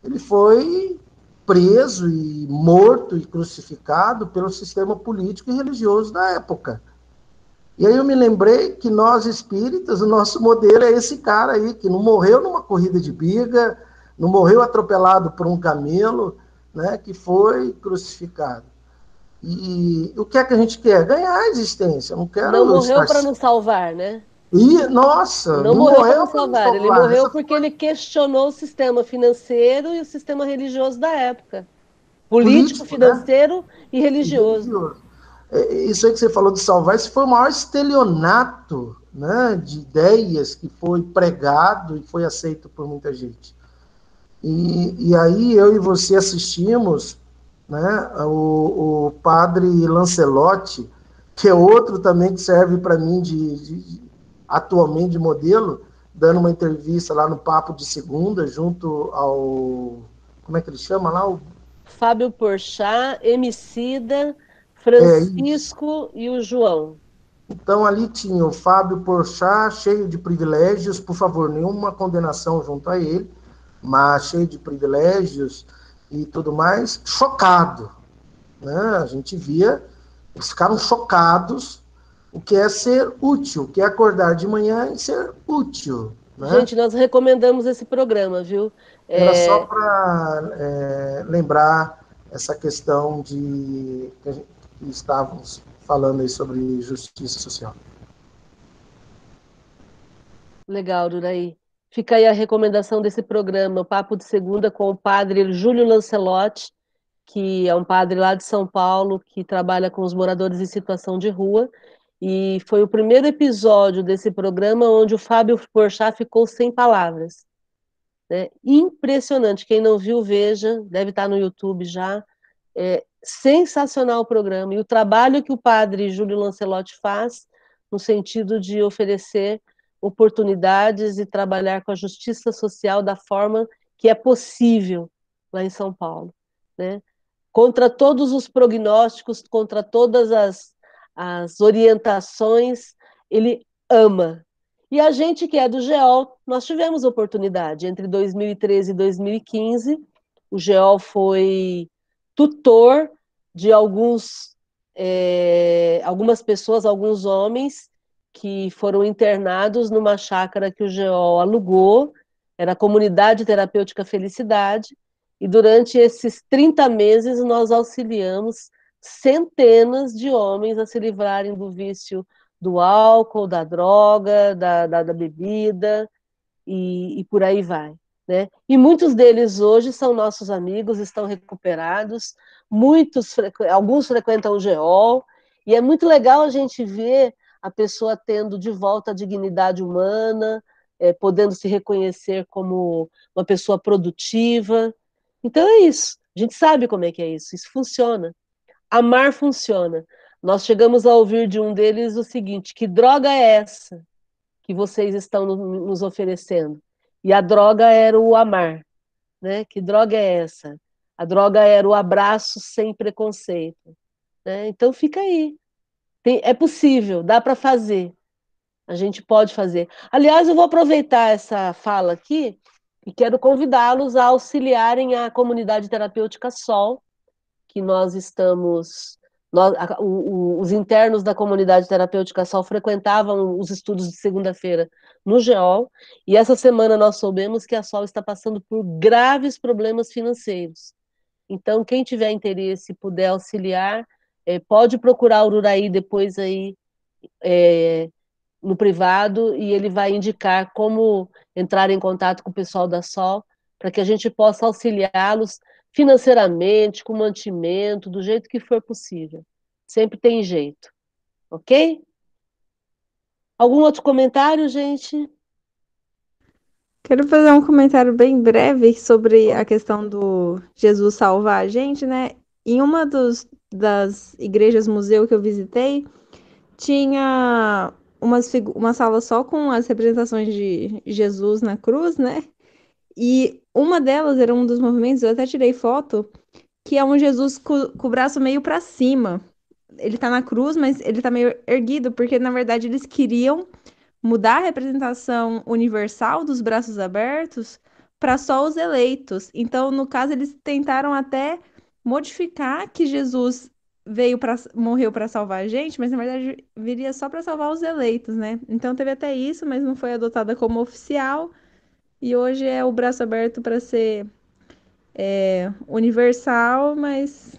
Ele foi preso e morto e crucificado pelo sistema político e religioso da época. E aí eu me lembrei que nós espíritas, o nosso modelo é esse cara aí, que não morreu numa corrida de biga, não morreu atropelado por um camelo, né, que foi crucificado. E o que é que a gente quer? Ganhar a existência. Não, quero não morreu para nos salvar, né? E, nossa, não, não morreu, morreu para salvar. Ele morreu Essa porque foi... ele questionou o sistema financeiro e o sistema religioso da época. Político, Político né? financeiro né? e religioso. É, isso aí que você falou de salvar, esse foi o maior estelionato né, de ideias que foi pregado e foi aceito por muita gente. E, e aí eu e você assistimos né, o, o padre Lancelotti, que é outro também que serve para mim de, de, atualmente de modelo, dando uma entrevista lá no Papo de Segunda, junto ao. Como é que ele chama lá? O... Fábio Porchat, Emicida Francisco é, e o João. Então ali tinha o Fábio Porchat, cheio de privilégios, por favor, nenhuma condenação junto a ele, mas cheio de privilégios e tudo mais, chocado. Né? A gente via, eles ficaram chocados o que é ser útil, o que é acordar de manhã e ser útil. Né? Gente, nós recomendamos esse programa, viu? Era é... só para é, lembrar essa questão de que estávamos falando aí sobre justiça social. Legal, Duraí. Fica aí a recomendação desse programa, o Papo de Segunda, com o padre Júlio Lancelotti, que é um padre lá de São Paulo, que trabalha com os moradores em situação de rua, e foi o primeiro episódio desse programa onde o Fábio Porchat ficou sem palavras. Né? Impressionante, quem não viu, veja, deve estar no YouTube já. É, sensacional o programa e o trabalho que o padre Júlio Lancelotti faz no sentido de oferecer oportunidades e trabalhar com a justiça social da forma que é possível lá em São Paulo, né? Contra todos os prognósticos, contra todas as, as orientações, ele ama. E a gente que é do GEOL, nós tivemos oportunidade entre 2013 e 2015. O GEOL foi tutor de alguns, é, algumas pessoas, alguns homens que foram internados numa chácara que o GEO alugou, era a Comunidade Terapêutica Felicidade, e durante esses 30 meses nós auxiliamos centenas de homens a se livrarem do vício do álcool, da droga, da, da, da bebida, e, e por aí vai. Né? E muitos deles hoje são nossos amigos, estão recuperados, muitos, alguns frequentam o GEOL, e é muito legal a gente ver a pessoa tendo de volta a dignidade humana, é, podendo se reconhecer como uma pessoa produtiva. Então é isso. A gente sabe como é que é isso. Isso funciona. Amar funciona. Nós chegamos a ouvir de um deles o seguinte: que droga é essa que vocês estão nos oferecendo? E a droga era o amar, né? Que droga é essa? A droga era o abraço sem preconceito. Né? Então fica aí. Tem, é possível, dá para fazer. A gente pode fazer. Aliás, eu vou aproveitar essa fala aqui e quero convidá-los a auxiliarem a comunidade terapêutica Sol, que nós estamos Nós, a, o, o, os internos da comunidade terapêutica Sol frequentavam os estudos de segunda-feira no GEOL, e essa semana nós soubemos que a Sol está passando por graves problemas financeiros. Então, quem tiver interesse e puder auxiliar, é, pode procurar o Ururaí depois aí é, no privado e ele vai indicar como entrar em contato com o pessoal da Sol para que a gente possa auxiliá-los financeiramente, com mantimento, do jeito que for possível. Sempre tem jeito. Ok? Algum outro comentário, gente? Quero fazer um comentário bem breve sobre a questão do Jesus salvar a gente, né? Em uma dos, das igrejas museu que eu visitei, tinha umas, uma sala só com as representações de Jesus na cruz, né? E uma delas era um dos movimentos, eu até tirei foto, que é um Jesus com, com o braço meio para cima. Ele tá na cruz, mas ele tá meio erguido, porque na verdade eles queriam mudar a representação universal dos braços abertos para só os eleitos. Então, no caso, eles tentaram até modificar que Jesus veio para morreu para salvar a gente, mas na verdade viria só para salvar os eleitos, né? Então teve até isso, mas não foi adotada como oficial. E hoje é o braço aberto para ser é, universal, mas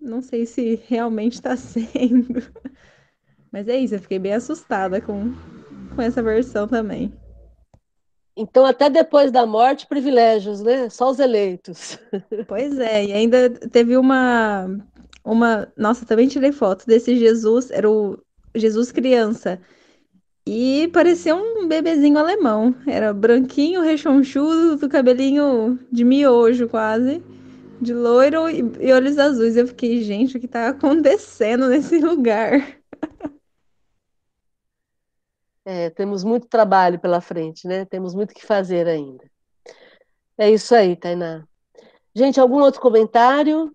não sei se realmente está sendo. Mas é isso, eu fiquei bem assustada com, com essa versão também. Então, até depois da morte, privilégios, né? Só os eleitos. Pois é, e ainda teve uma. uma Nossa, também tirei foto desse Jesus, era o Jesus criança. E parecia um bebezinho alemão. Era branquinho, rechonchudo, do cabelinho de miojo quase, de loiro e, olhos azuis. Eu fiquei, gente, o que está acontecendo nesse lugar? É, temos muito trabalho pela frente, né? Temos muito que fazer ainda. É isso aí, Tainá. Gente, algum outro comentário?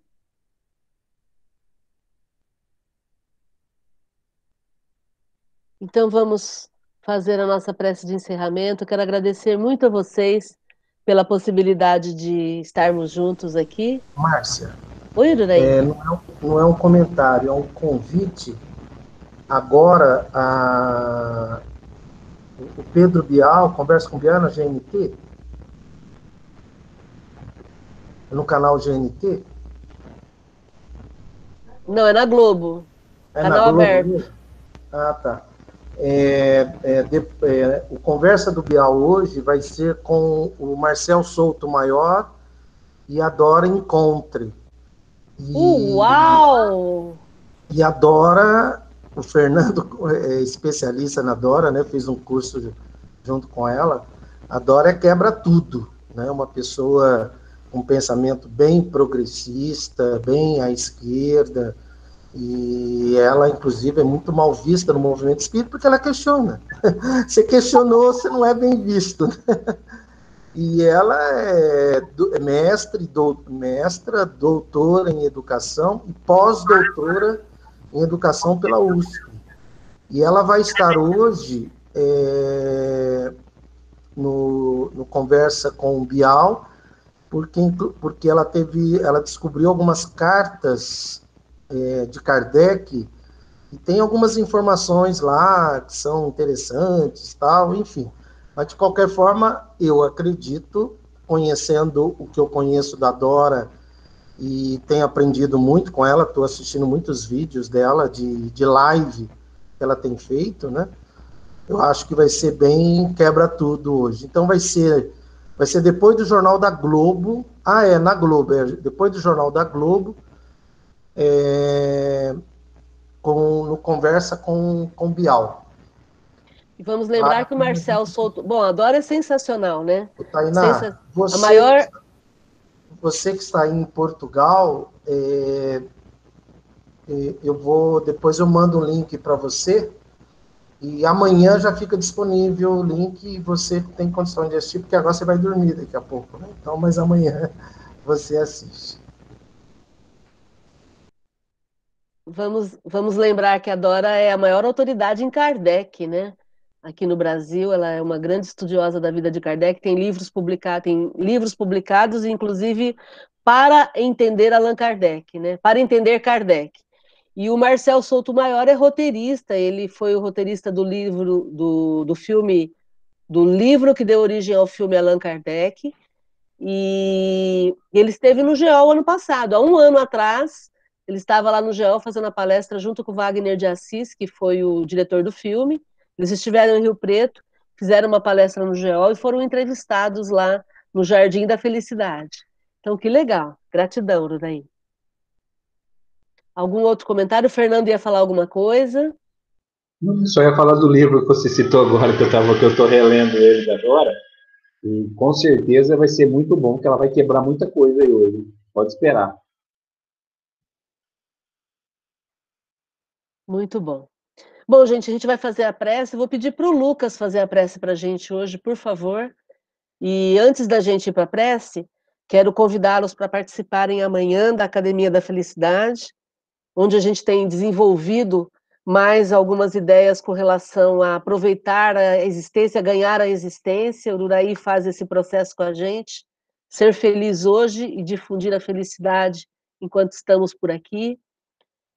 Então vamos fazer a nossa prece de encerramento. Quero agradecer muito a vocês pela possibilidade de estarmos juntos aqui. Márcia. Oi, Iraí. É, não, é um, não é um comentário, é um convite. Agora, a, o Pedro Bial, conversa com o Bial na GNT, no canal GNT. Não, é na Globo. É canal na Globo. aberto. Ah, tá. É, é, de, é, o Conversa do Bial hoje vai ser com o Marcel Souto Maior e a Dora Encontre. E, Uau! E a Dora, o Fernando é especialista na Dora, né? Fez um curso junto com ela. A Dora quebra tudo, né? Uma pessoa com um pensamento bem progressista, bem à esquerda, e ela, inclusive, é muito mal vista no movimento espírita porque ela questiona. Você questionou, você não é bem visto. E ela é, é mestre, do, mestra, doutora em educação e pós-doutora em educação pela USP. E ela vai estar hoje é, no, no Conversa com o Bial, porque, porque ela teve, ela descobriu algumas cartas é, de Kardec, e tem algumas informações lá que são interessantes, tal, enfim. Mas, de qualquer forma, eu acredito, conhecendo o que eu conheço da Dora e tenho aprendido muito com ela, estou assistindo muitos vídeos dela de, de live que ela tem feito, né? Eu acho que vai ser bem quebra tudo hoje. Então vai ser vai ser depois do Jornal da Globo. Ah, é, na Globo, é, depois do Jornal da Globo, é, com, no conversa com, com Bial. E vamos lembrar ah, que o Marcel soltou. Bom, a Dora é sensacional, né? Tainá, Sensa... você, a maior... você que está em Portugal, é, é, eu vou. Depois eu mando um link para você. E amanhã já fica disponível o link e você tem condição de assistir, porque agora você vai dormir daqui a pouco, né? Então, mas amanhã você assiste. Vamos, vamos lembrar que a Dora é a maior autoridade em Kardec, né? Aqui no Brasil, ela é uma grande estudiosa da vida de Kardec, tem livros publicados, tem livros publicados, inclusive para entender Allan Kardec, né? Para entender Kardec. E o Marcel Souto Maior é roteirista, ele foi o roteirista do livro, do, do filme, do livro que deu origem ao filme Allan Kardec, e ele esteve no GEOL ano passado, há um ano atrás, ele estava lá no GEOL fazendo a palestra junto com Wagner de Assis, que foi o diretor do filme, eles estiveram em Rio Preto, fizeram uma palestra no GEOL e foram entrevistados lá no Jardim da Felicidade. Então, que legal. Gratidão, Rudaí. Algum outro comentário? O Fernando ia falar alguma coisa? Só ia falar do livro que você citou agora, que eu que eu estou relendo ele agora. E com certeza vai ser muito bom, que ela vai quebrar muita coisa aí hoje. Pode esperar. Muito bom. Bom, gente, a gente vai fazer a prece. vou pedir para o Lucas fazer a prece para a gente hoje, por favor. E antes da gente ir para a prece, quero convidá-los para participarem amanhã da Academia da Felicidade onde a gente tem desenvolvido mais algumas ideias com relação a aproveitar a existência, ganhar a existência. O Uraí faz esse processo com a gente, ser feliz hoje e difundir a felicidade enquanto estamos por aqui.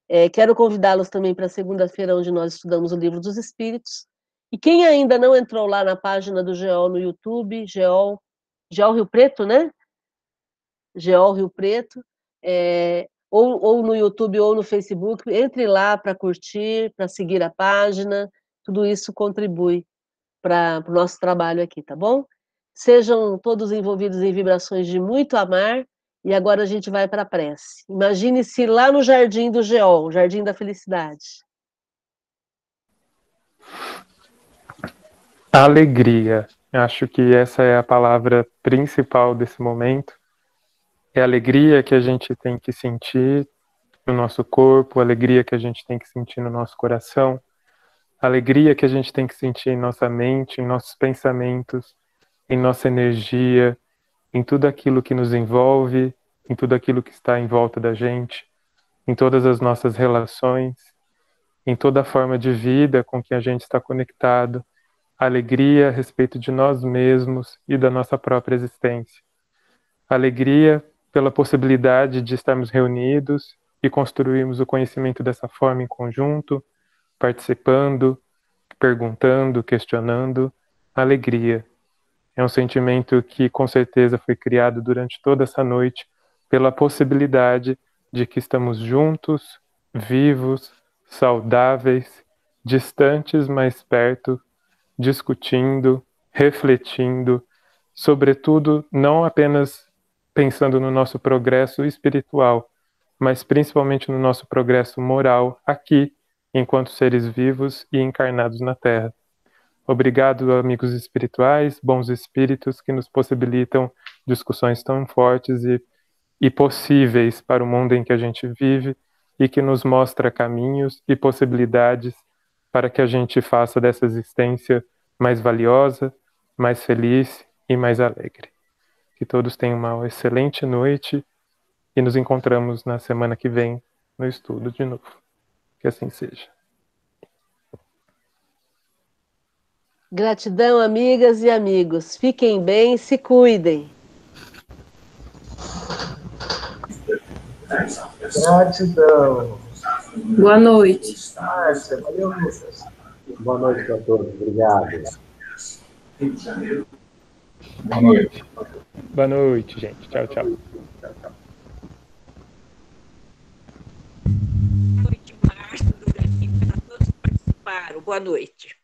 É, quero convidá-los também para segunda-feira, onde nós estudamos o Livro dos Espíritos. E quem ainda não entrou lá na página do Geol no YouTube, Geol, Geol Rio Preto, né? Geol Rio Preto, é, ou, ou no YouTube ou no Facebook, entre lá para curtir, para seguir a página, tudo isso contribui para o nosso trabalho aqui, tá bom? Sejam todos envolvidos em vibrações de muito amar, e agora a gente vai para a prece. Imagine-se lá no Jardim do Geol, Jardim da Felicidade. Alegria. Acho que essa é a palavra principal desse momento é a alegria que a gente tem que sentir no nosso corpo, a alegria que a gente tem que sentir no nosso coração, a alegria que a gente tem que sentir em nossa mente, em nossos pensamentos, em nossa energia, em tudo aquilo que nos envolve, em tudo aquilo que está em volta da gente, em todas as nossas relações, em toda a forma de vida com que a gente está conectado, alegria a respeito de nós mesmos e da nossa própria existência. Alegria pela possibilidade de estarmos reunidos e construirmos o conhecimento dessa forma em conjunto, participando, perguntando, questionando. Alegria. É um sentimento que com certeza foi criado durante toda essa noite pela possibilidade de que estamos juntos, vivos, saudáveis, distantes, mas perto, discutindo, refletindo, sobretudo não apenas pensando no nosso progresso espiritual, mas principalmente no nosso progresso moral aqui, enquanto seres vivos e encarnados na Terra. Obrigado, amigos espirituais, bons espíritos que nos possibilitam discussões tão fortes e, e possíveis para o mundo em que a gente vive e que nos mostra caminhos e possibilidades para que a gente faça dessa existência mais valiosa, mais feliz e mais alegre. Que todos tenham uma excelente noite e nos encontramos na semana que vem no estudo de novo. Que assim seja. Gratidão, amigas e amigos. Fiquem bem, se cuidem. Gratidão. Boa noite. Márcia, valeu, Lucas. Boa noite a todos. Obrigado. Boa noite. Boa noite, gente. Tchau, tchau. Boa noite, Márcio, para todos que participaram. Boa noite.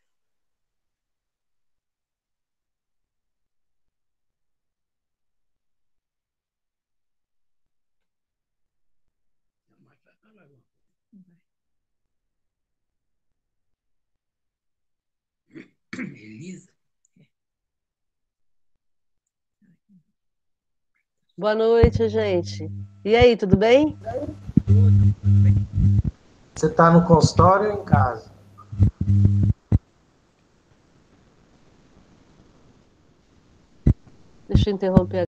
Elisa. Boa noite, gente. E aí, tudo bem? Você está no consultório ou em casa? Deixa eu interromper